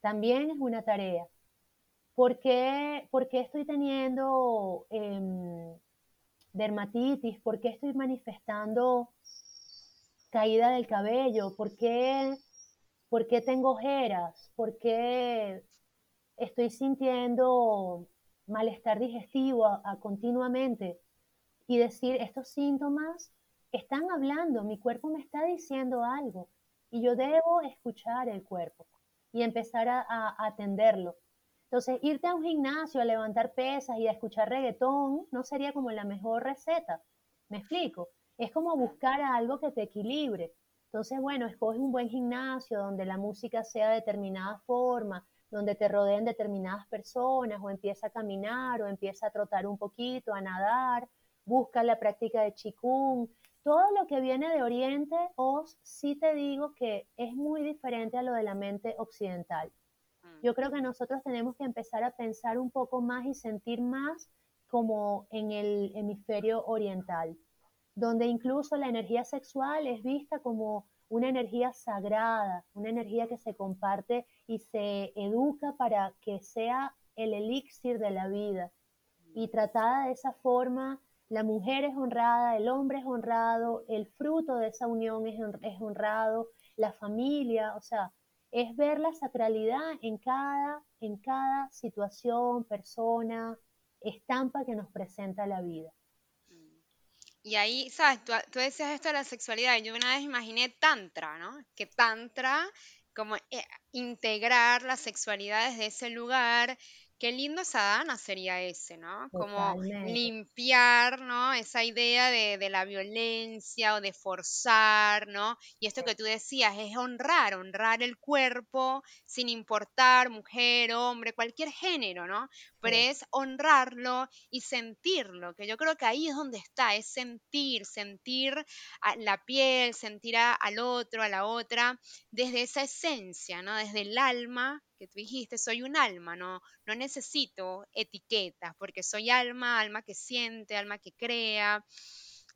También es una tarea. ¿Por qué, estoy teniendo em, dermatitis? ¿Por qué estoy manifestando caída del cabello? ¿Por qué, ¿Por qué tengo ojeras? ¿Por qué estoy sintiendo malestar digestivo a, continuamente y decir, estos síntomas están hablando, mi cuerpo me está diciendo algo y yo debo escuchar el cuerpo y empezar a, atenderlo. Entonces, irte a un gimnasio a levantar pesas y a escuchar reggaetón no sería como la mejor receta. ¿Me explico? Es como buscar algo que te equilibre. Entonces, bueno, escoge un buen gimnasio donde la música sea de determinada forma, donde te rodeen determinadas personas, o empieza a caminar, o empieza a trotar un poquito, a nadar, busca la práctica de chikung, todo lo que viene de Oriente, os sí te digo que es muy diferente a lo de la mente occidental. Mm. Yo creo que nosotros tenemos que empezar a pensar un poco más y sentir más como en el hemisferio oriental, donde incluso la energía sexual es vista como una energía sagrada, una energía que se comparte y se educa para que sea el elixir de la vida. Y tratada de esa forma, la mujer es honrada, el hombre es honrado, el fruto de esa unión es, honrado, la familia, o sea, es ver la sacralidad en cada, en cada situación, persona, estampa que nos presenta la vida. Y ahí, ¿sabes? Tú, tú, decías esto de la sexualidad. Yo una vez imaginé Tantra, ¿no? Que Tantra, como eh, integrar la sexualidad desde ese lugar, Qué lindo sadhana sería ese, ¿no? Como limpiar, ¿no? Esa idea de, la violencia o de forzar, ¿no? Y esto que tú decías es honrar, honrar el cuerpo sin importar mujer, hombre, cualquier género, ¿no? Pero es honrarlo y sentirlo, que yo creo que ahí es donde está, es sentir, sentir la piel, sentir al otro, a la otra, desde esa esencia, ¿no? Desde el alma tú dijiste, soy un alma, no, no necesito etiquetas, porque soy alma, alma que siente, alma que crea.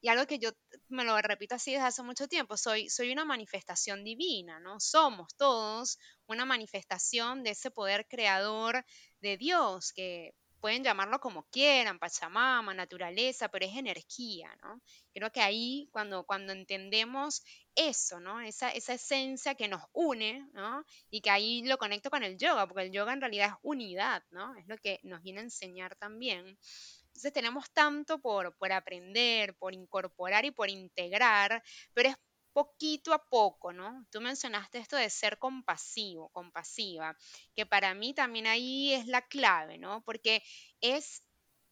Y algo que yo me lo repito así desde hace mucho tiempo, soy, soy una manifestación divina, ¿no? Somos todos una manifestación de ese poder creador de Dios, que pueden llamarlo como quieran, Pachamama, naturaleza, pero es energía, ¿no? Creo que ahí cuando, cuando entendemos eso, ¿no? Esa, esa esencia que nos une, ¿no? Y que ahí lo conecto con el yoga, porque el yoga en realidad es unidad, ¿no? Es lo que nos viene a enseñar también. Entonces tenemos tanto por, por aprender, por incorporar y por integrar, pero es poquito a poco, ¿no? Tú mencionaste esto de ser compasivo, compasiva, que para mí también ahí es la clave, ¿no? Porque es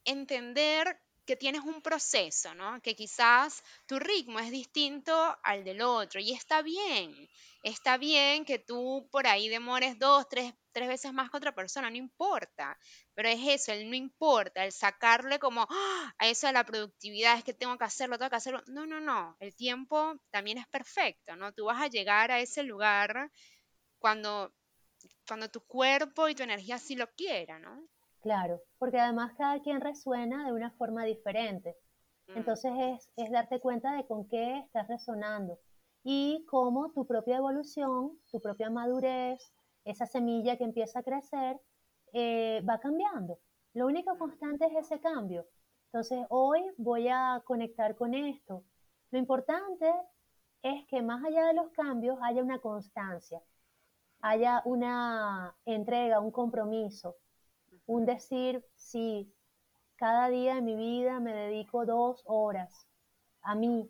entender que tienes un proceso, ¿no? Que quizás tu ritmo es distinto al del otro y está bien, está bien que tú por ahí demores dos, tres, tres veces más que otra persona, no importa, pero es eso, el no importa, el sacarle como ¡ah! a eso de la productividad, es que tengo que hacerlo, tengo que hacerlo, no, no, no, el tiempo también es perfecto, ¿no? Tú vas a llegar a ese lugar cuando, cuando tu cuerpo y tu energía así lo quieran, ¿no? Claro, porque además cada quien resuena de una forma diferente. Mm. Entonces es, es, darte cuenta de con qué estás resonando y cómo tu propia evolución, tu propia madurez, esa semilla que empieza a crecer, eh, va cambiando. Lo único mm. constante es ese cambio. Entonces hoy voy a conectar con esto. Lo importante es que más allá de los cambios haya una constancia, haya una entrega, un compromiso un decir, sí, cada día de mi vida me dedico dos horas a mí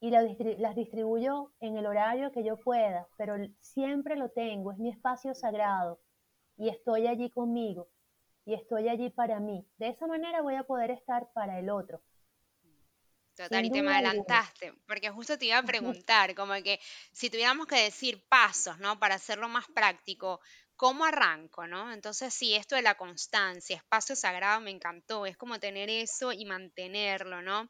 y las, distribuyo en el horario que yo pueda, pero siempre lo tengo, es mi espacio sagrado y estoy allí conmigo y estoy allí para mí. De esa manera voy a poder estar para el otro. Total, y te me adelantaste, porque justo te iba a preguntar, como que si tuviéramos que decir pasos, ¿no? Para hacerlo más práctico, ¿cómo arranco, no? Entonces, sí, esto de la constancia, espacio sagrado me encantó, es como tener eso y mantenerlo, ¿no?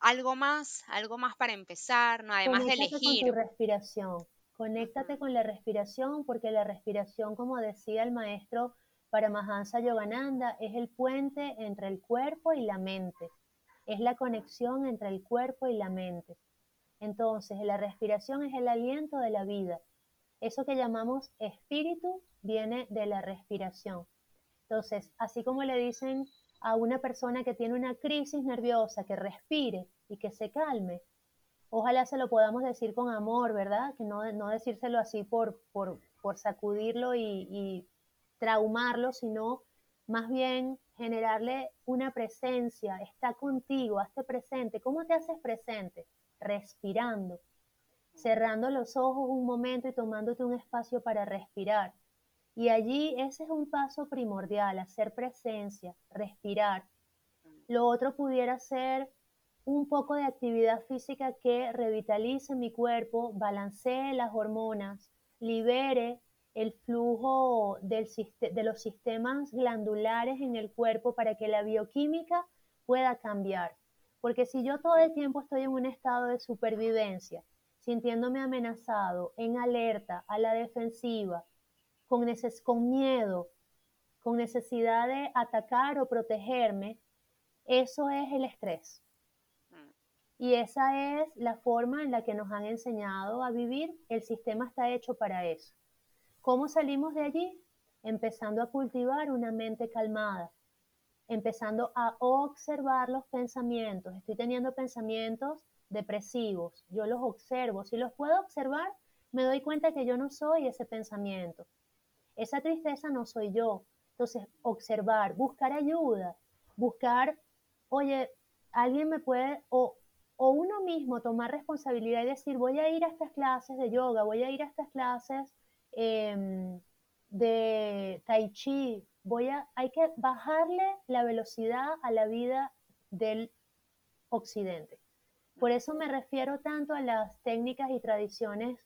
Algo más, algo más para empezar, ¿no? Además de elegir. Con tu respiración, conéctate con la respiración, porque la respiración, como decía el maestro Paramahansa Yogananda, es el puente entre el cuerpo y la mente, es la conexión entre el cuerpo y la mente. Entonces, la respiración es el aliento de la vida. Eso que llamamos espíritu viene de la respiración. Entonces, así como le dicen a una persona que tiene una crisis nerviosa que respire y que se calme, ojalá se lo podamos decir con amor, ¿verdad? Que no, no decírselo así por, por, por sacudirlo y, y traumarlo, sino más bien generarle una presencia, está contigo, hazte presente. ¿Cómo te haces presente? Respirando, cerrando los ojos un momento y tomándote un espacio para respirar. Y allí ese es un paso primordial, hacer presencia, respirar. Lo otro pudiera ser un poco de actividad física que revitalice mi cuerpo, balancee las hormonas, libere el flujo de los sistemas glandulares en el cuerpo para que la bioquímica pueda cambiar. Porque si yo todo el tiempo estoy en un estado de supervivencia, sintiéndome amenazado, en alerta, a la defensiva, con, con miedo, con necesidad de atacar o protegerme, eso es el estrés. Mm. Y esa es la forma en la que nos han enseñado a vivir. El sistema está hecho para eso. ¿Cómo salimos de allí? Empezando a cultivar una mente calmada, empezando a observar los pensamientos. Estoy teniendo pensamientos depresivos, yo los observo. Si los puedo observar, me doy cuenta que yo no soy ese pensamiento. Esa tristeza no soy yo. Entonces, observar, buscar ayuda, buscar, oye, alguien me puede, o, o uno mismo tomar responsabilidad y decir, voy a ir a estas clases de yoga, voy a ir a estas clases em, de tai chi, voy a, hay que bajarle la velocidad a la vida del occidente. Por eso me refiero tanto a las técnicas y tradiciones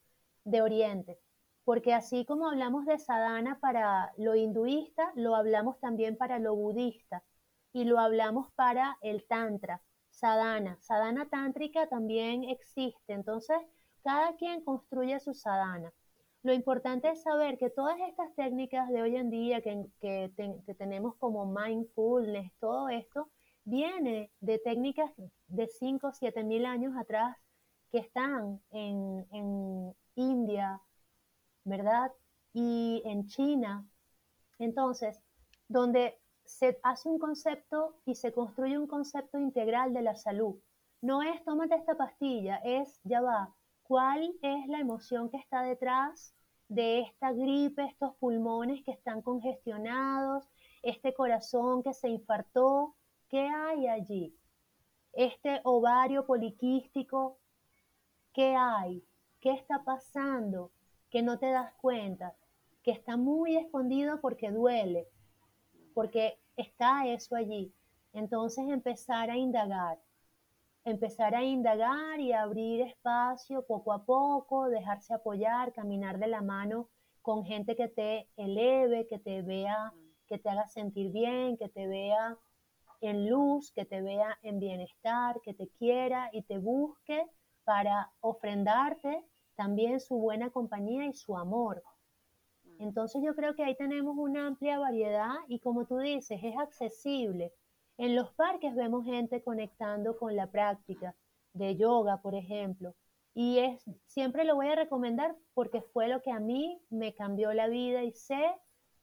de Oriente, porque así como hablamos de sadhana para lo hinduista, lo hablamos también para lo budista y lo hablamos para el tantra, sadhana. Sadhana tántrica también existe, entonces cada quien construye su sadhana. Lo importante es saber que todas estas técnicas de hoy en día que, que, tenemos como mindfulness, todo esto, viene de técnicas de 5 o 7 mil años atrás que están en, en India, ¿verdad? Y en China. Entonces, donde se hace un concepto y se construye un concepto integral de la salud. No es tómate esta pastilla, es ya va, ¿cuál es la emoción que está detrás? de esta gripe, estos pulmones que están congestionados, este corazón que se infartó, ¿qué hay allí? Este ovario poliquístico, ¿qué hay? ¿Qué está pasando? Que no te das cuenta, que está muy escondido porque duele, porque está eso allí. Entonces empezar a indagar empezar a indagar y abrir espacio poco a poco, dejarse apoyar, caminar de la mano con gente que te eleve, que te vea, que te haga sentir bien, que te vea en luz, que te vea en bienestar, que te quiera y te busque para ofrendarte también su buena compañía y su amor. Entonces yo creo que ahí tenemos una amplia variedad y como tú dices, es accesible en los parques vemos gente conectando con la práctica de yoga, por ejemplo, y es siempre lo voy a recomendar porque fue lo que a mí me cambió la vida y sé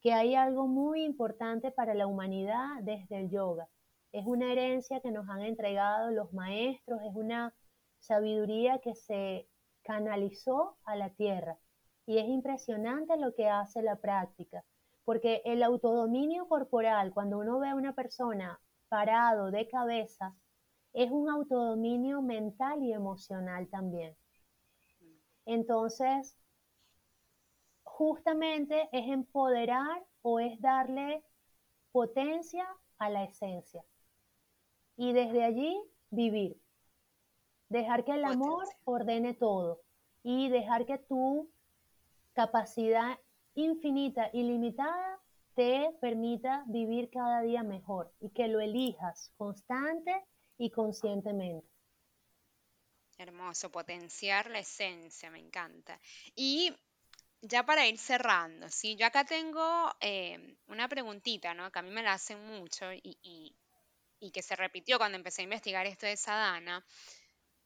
que hay algo muy importante para la humanidad desde el yoga. Es una herencia que nos han entregado los maestros, es una sabiduría que se canalizó a la tierra. Y es impresionante lo que hace la práctica, porque el autodominio corporal, cuando uno ve a una persona parado de cabeza, es un autodominio mental y emocional también. Entonces, justamente es empoderar o es darle potencia a la esencia. Y desde allí vivir. Dejar que el amor ordene todo y dejar que tu capacidad infinita, ilimitada, te permita vivir cada día mejor y que lo elijas constante y conscientemente. Hermoso, potenciar la esencia, me encanta. Y ya para ir cerrando, ¿sí? yo acá tengo eh, una preguntita, ¿no? que a mí me la hacen mucho y, y que se repitió cuando empecé a investigar esto de Sadana.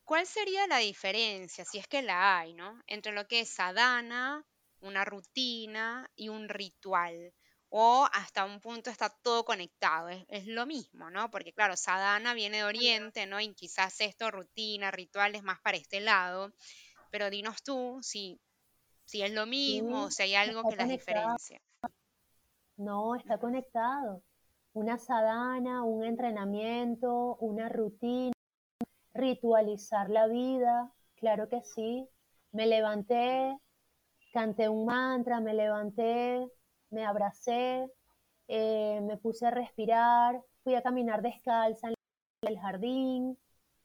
¿Cuál sería la diferencia, si es que la hay, ¿no? entre lo que es Sadana, una rutina y un ritual? o hasta un punto está todo conectado, es, lo mismo, ¿no? Porque claro, sadhana viene de Oriente, ¿no? Y quizás esto, rutina, rituales, más para este lado, pero dinos tú si, si es lo mismo o si hay algo que las diferencia. No, está conectado. Una sadhana, un entrenamiento, una rutina, ritualizar la vida, claro que sí. Me levanté, canté un mantra, me levanté, me abracé, eh, me puse a respirar, fui a caminar descalza en el jardín,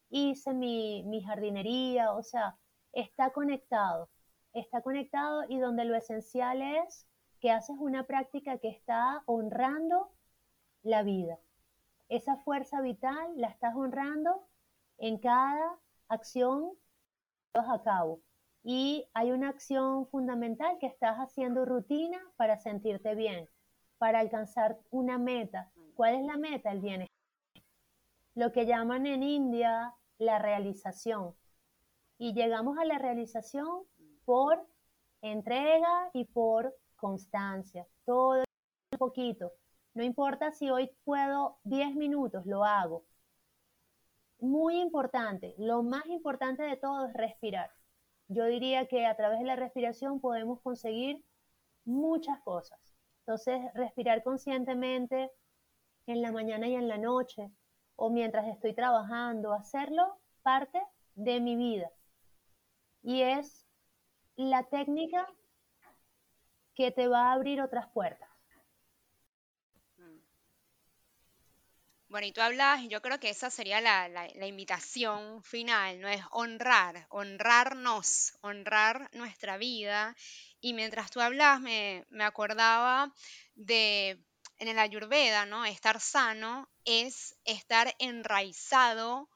hice mi, mi jardinería, o sea, está conectado, está conectado y donde lo esencial es que haces una práctica que está honrando la vida. Esa fuerza vital la estás honrando en cada acción que llevas a cabo y hay una acción fundamental que estás haciendo rutina para sentirte bien, para alcanzar una meta. ¿Cuál es la meta? El bienestar. Lo que llaman en India la realización. Y llegamos a la realización por entrega y por constancia. Todo un poquito. No importa si hoy puedo 10 minutos, lo hago. Muy importante, lo más importante de todo es respirar yo diría que a través de la respiración podemos conseguir muchas cosas. Entonces, respirar conscientemente en la mañana y en la noche o mientras estoy trabajando, hacerlo parte de mi vida. Y es la técnica que te va a abrir otras puertas. Bueno, y tú hablas, yo creo que esa sería la, invitación final, ¿no? Es honrar, honrarnos, honrar nuestra vida. Y mientras tú hablas, me, me acordaba de, en el Ayurveda, ¿no? Estar sano es estar enraizado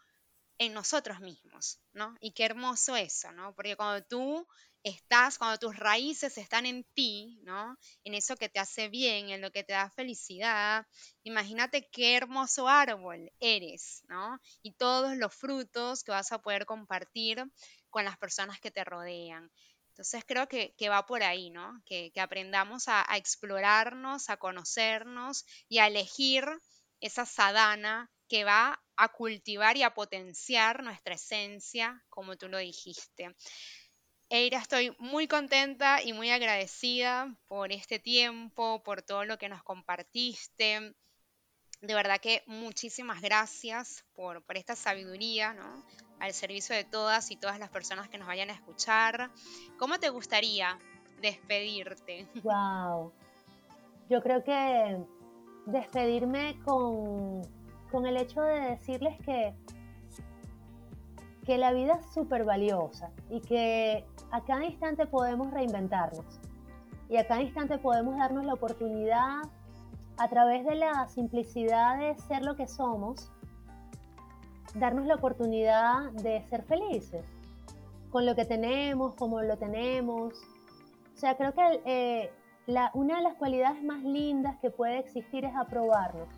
en nosotros mismos, ¿no? Y qué hermoso eso, ¿no? Porque cuando tú estás, cuando tus raíces están en ti, ¿no? En eso que te hace bien, en lo que te da felicidad, imagínate qué hermoso árbol eres, ¿no? Y todos los frutos que vas a poder compartir con las personas que te rodean. Entonces creo que, va por ahí, ¿no? Que, aprendamos a, a, explorarnos, a conocernos y a elegir esa sadana que va a cultivar y a potenciar nuestra esencia, como tú lo dijiste. Eira, estoy muy contenta y muy agradecida por este tiempo, por todo lo que nos compartiste. De verdad que muchísimas gracias por, esta sabiduría, ¿no? Al servicio de todas y todas las personas que nos vayan a escuchar. ¿Cómo te gustaría despedirte? Wow. Yo creo que despedirme con, con el hecho de decirles que que la vida es súper valiosa y que a cada instante podemos reinventarnos y a cada instante podemos darnos la oportunidad a través de la simplicidad de ser lo que somos, darnos la oportunidad de ser felices con lo que tenemos, como lo tenemos. O sea, creo que eh, una de las cualidades más lindas que puede existir es aprobarnos,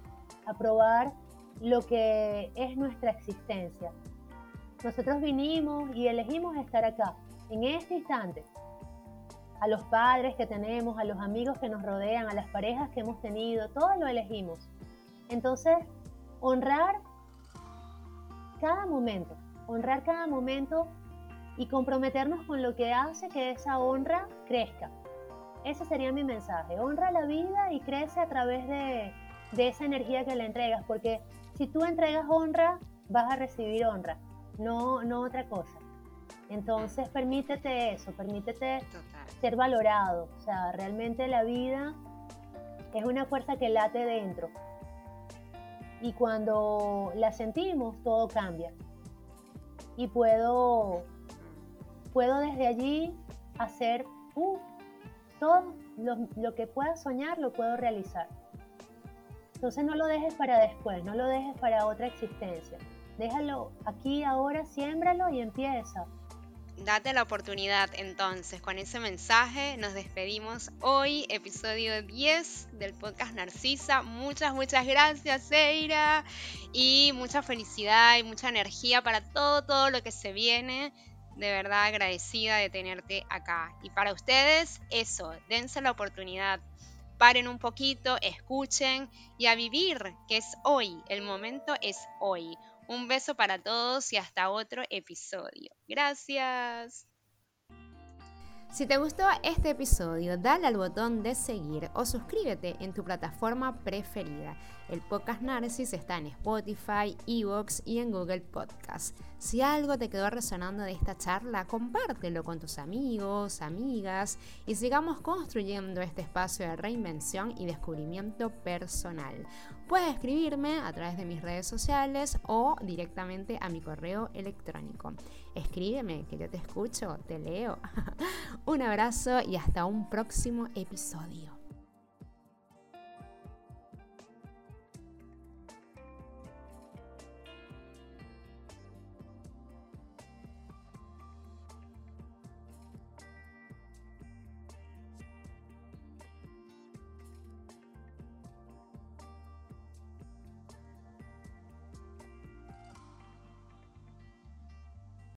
aprobar lo que es nuestra existencia. Nosotros vinimos y elegimos estar acá, en este instante. A los padres que tenemos, a los amigos que nos rodean, a las parejas que hemos tenido, todo lo elegimos. Entonces, honrar cada momento, honrar cada momento y comprometernos con lo que hace que esa honra crezca. Ese sería mi mensaje. Honra la vida y crece a través de, de esa energía que le entregas, porque si tú entregas honra, vas a recibir honra no, no otra cosa. Entonces permítete eso, permítete ser valorado. O sea, realmente la vida es una fuerza que late dentro. Y cuando la sentimos, todo cambia. Y puedo, puedo desde allí hacer uh, todo lo, lo que pueda soñar, lo puedo realizar. Entonces no lo dejes para después, no lo dejes para otra existencia. Déjalo aquí, ahora, siémbralo y empieza. Date la oportunidad entonces. Con ese mensaje nos despedimos hoy, episodio 10 del podcast Narcisa. Muchas, muchas gracias, Eira. Y mucha felicidad y mucha energía para todo, todo lo que se viene. De verdad agradecida de tenerte acá. Y para ustedes, eso, dense la oportunidad. Paren un poquito, escuchen y a vivir, que es hoy. El momento es hoy. Un beso para todos y hasta otro episodio. Gracias. Si te gustó este episodio, dale al botón de seguir o suscríbete en tu plataforma preferida. El podcast Narcis está en Spotify, Evox y en Google Podcast. Si algo te quedó resonando de esta charla, compártelo con tus amigos, amigas y sigamos construyendo este espacio de reinvención y descubrimiento personal. Puedes escribirme a través de mis redes sociales o directamente a mi correo electrónico. Escríbeme, que yo te escucho, te leo. un abrazo y hasta un próximo episodio.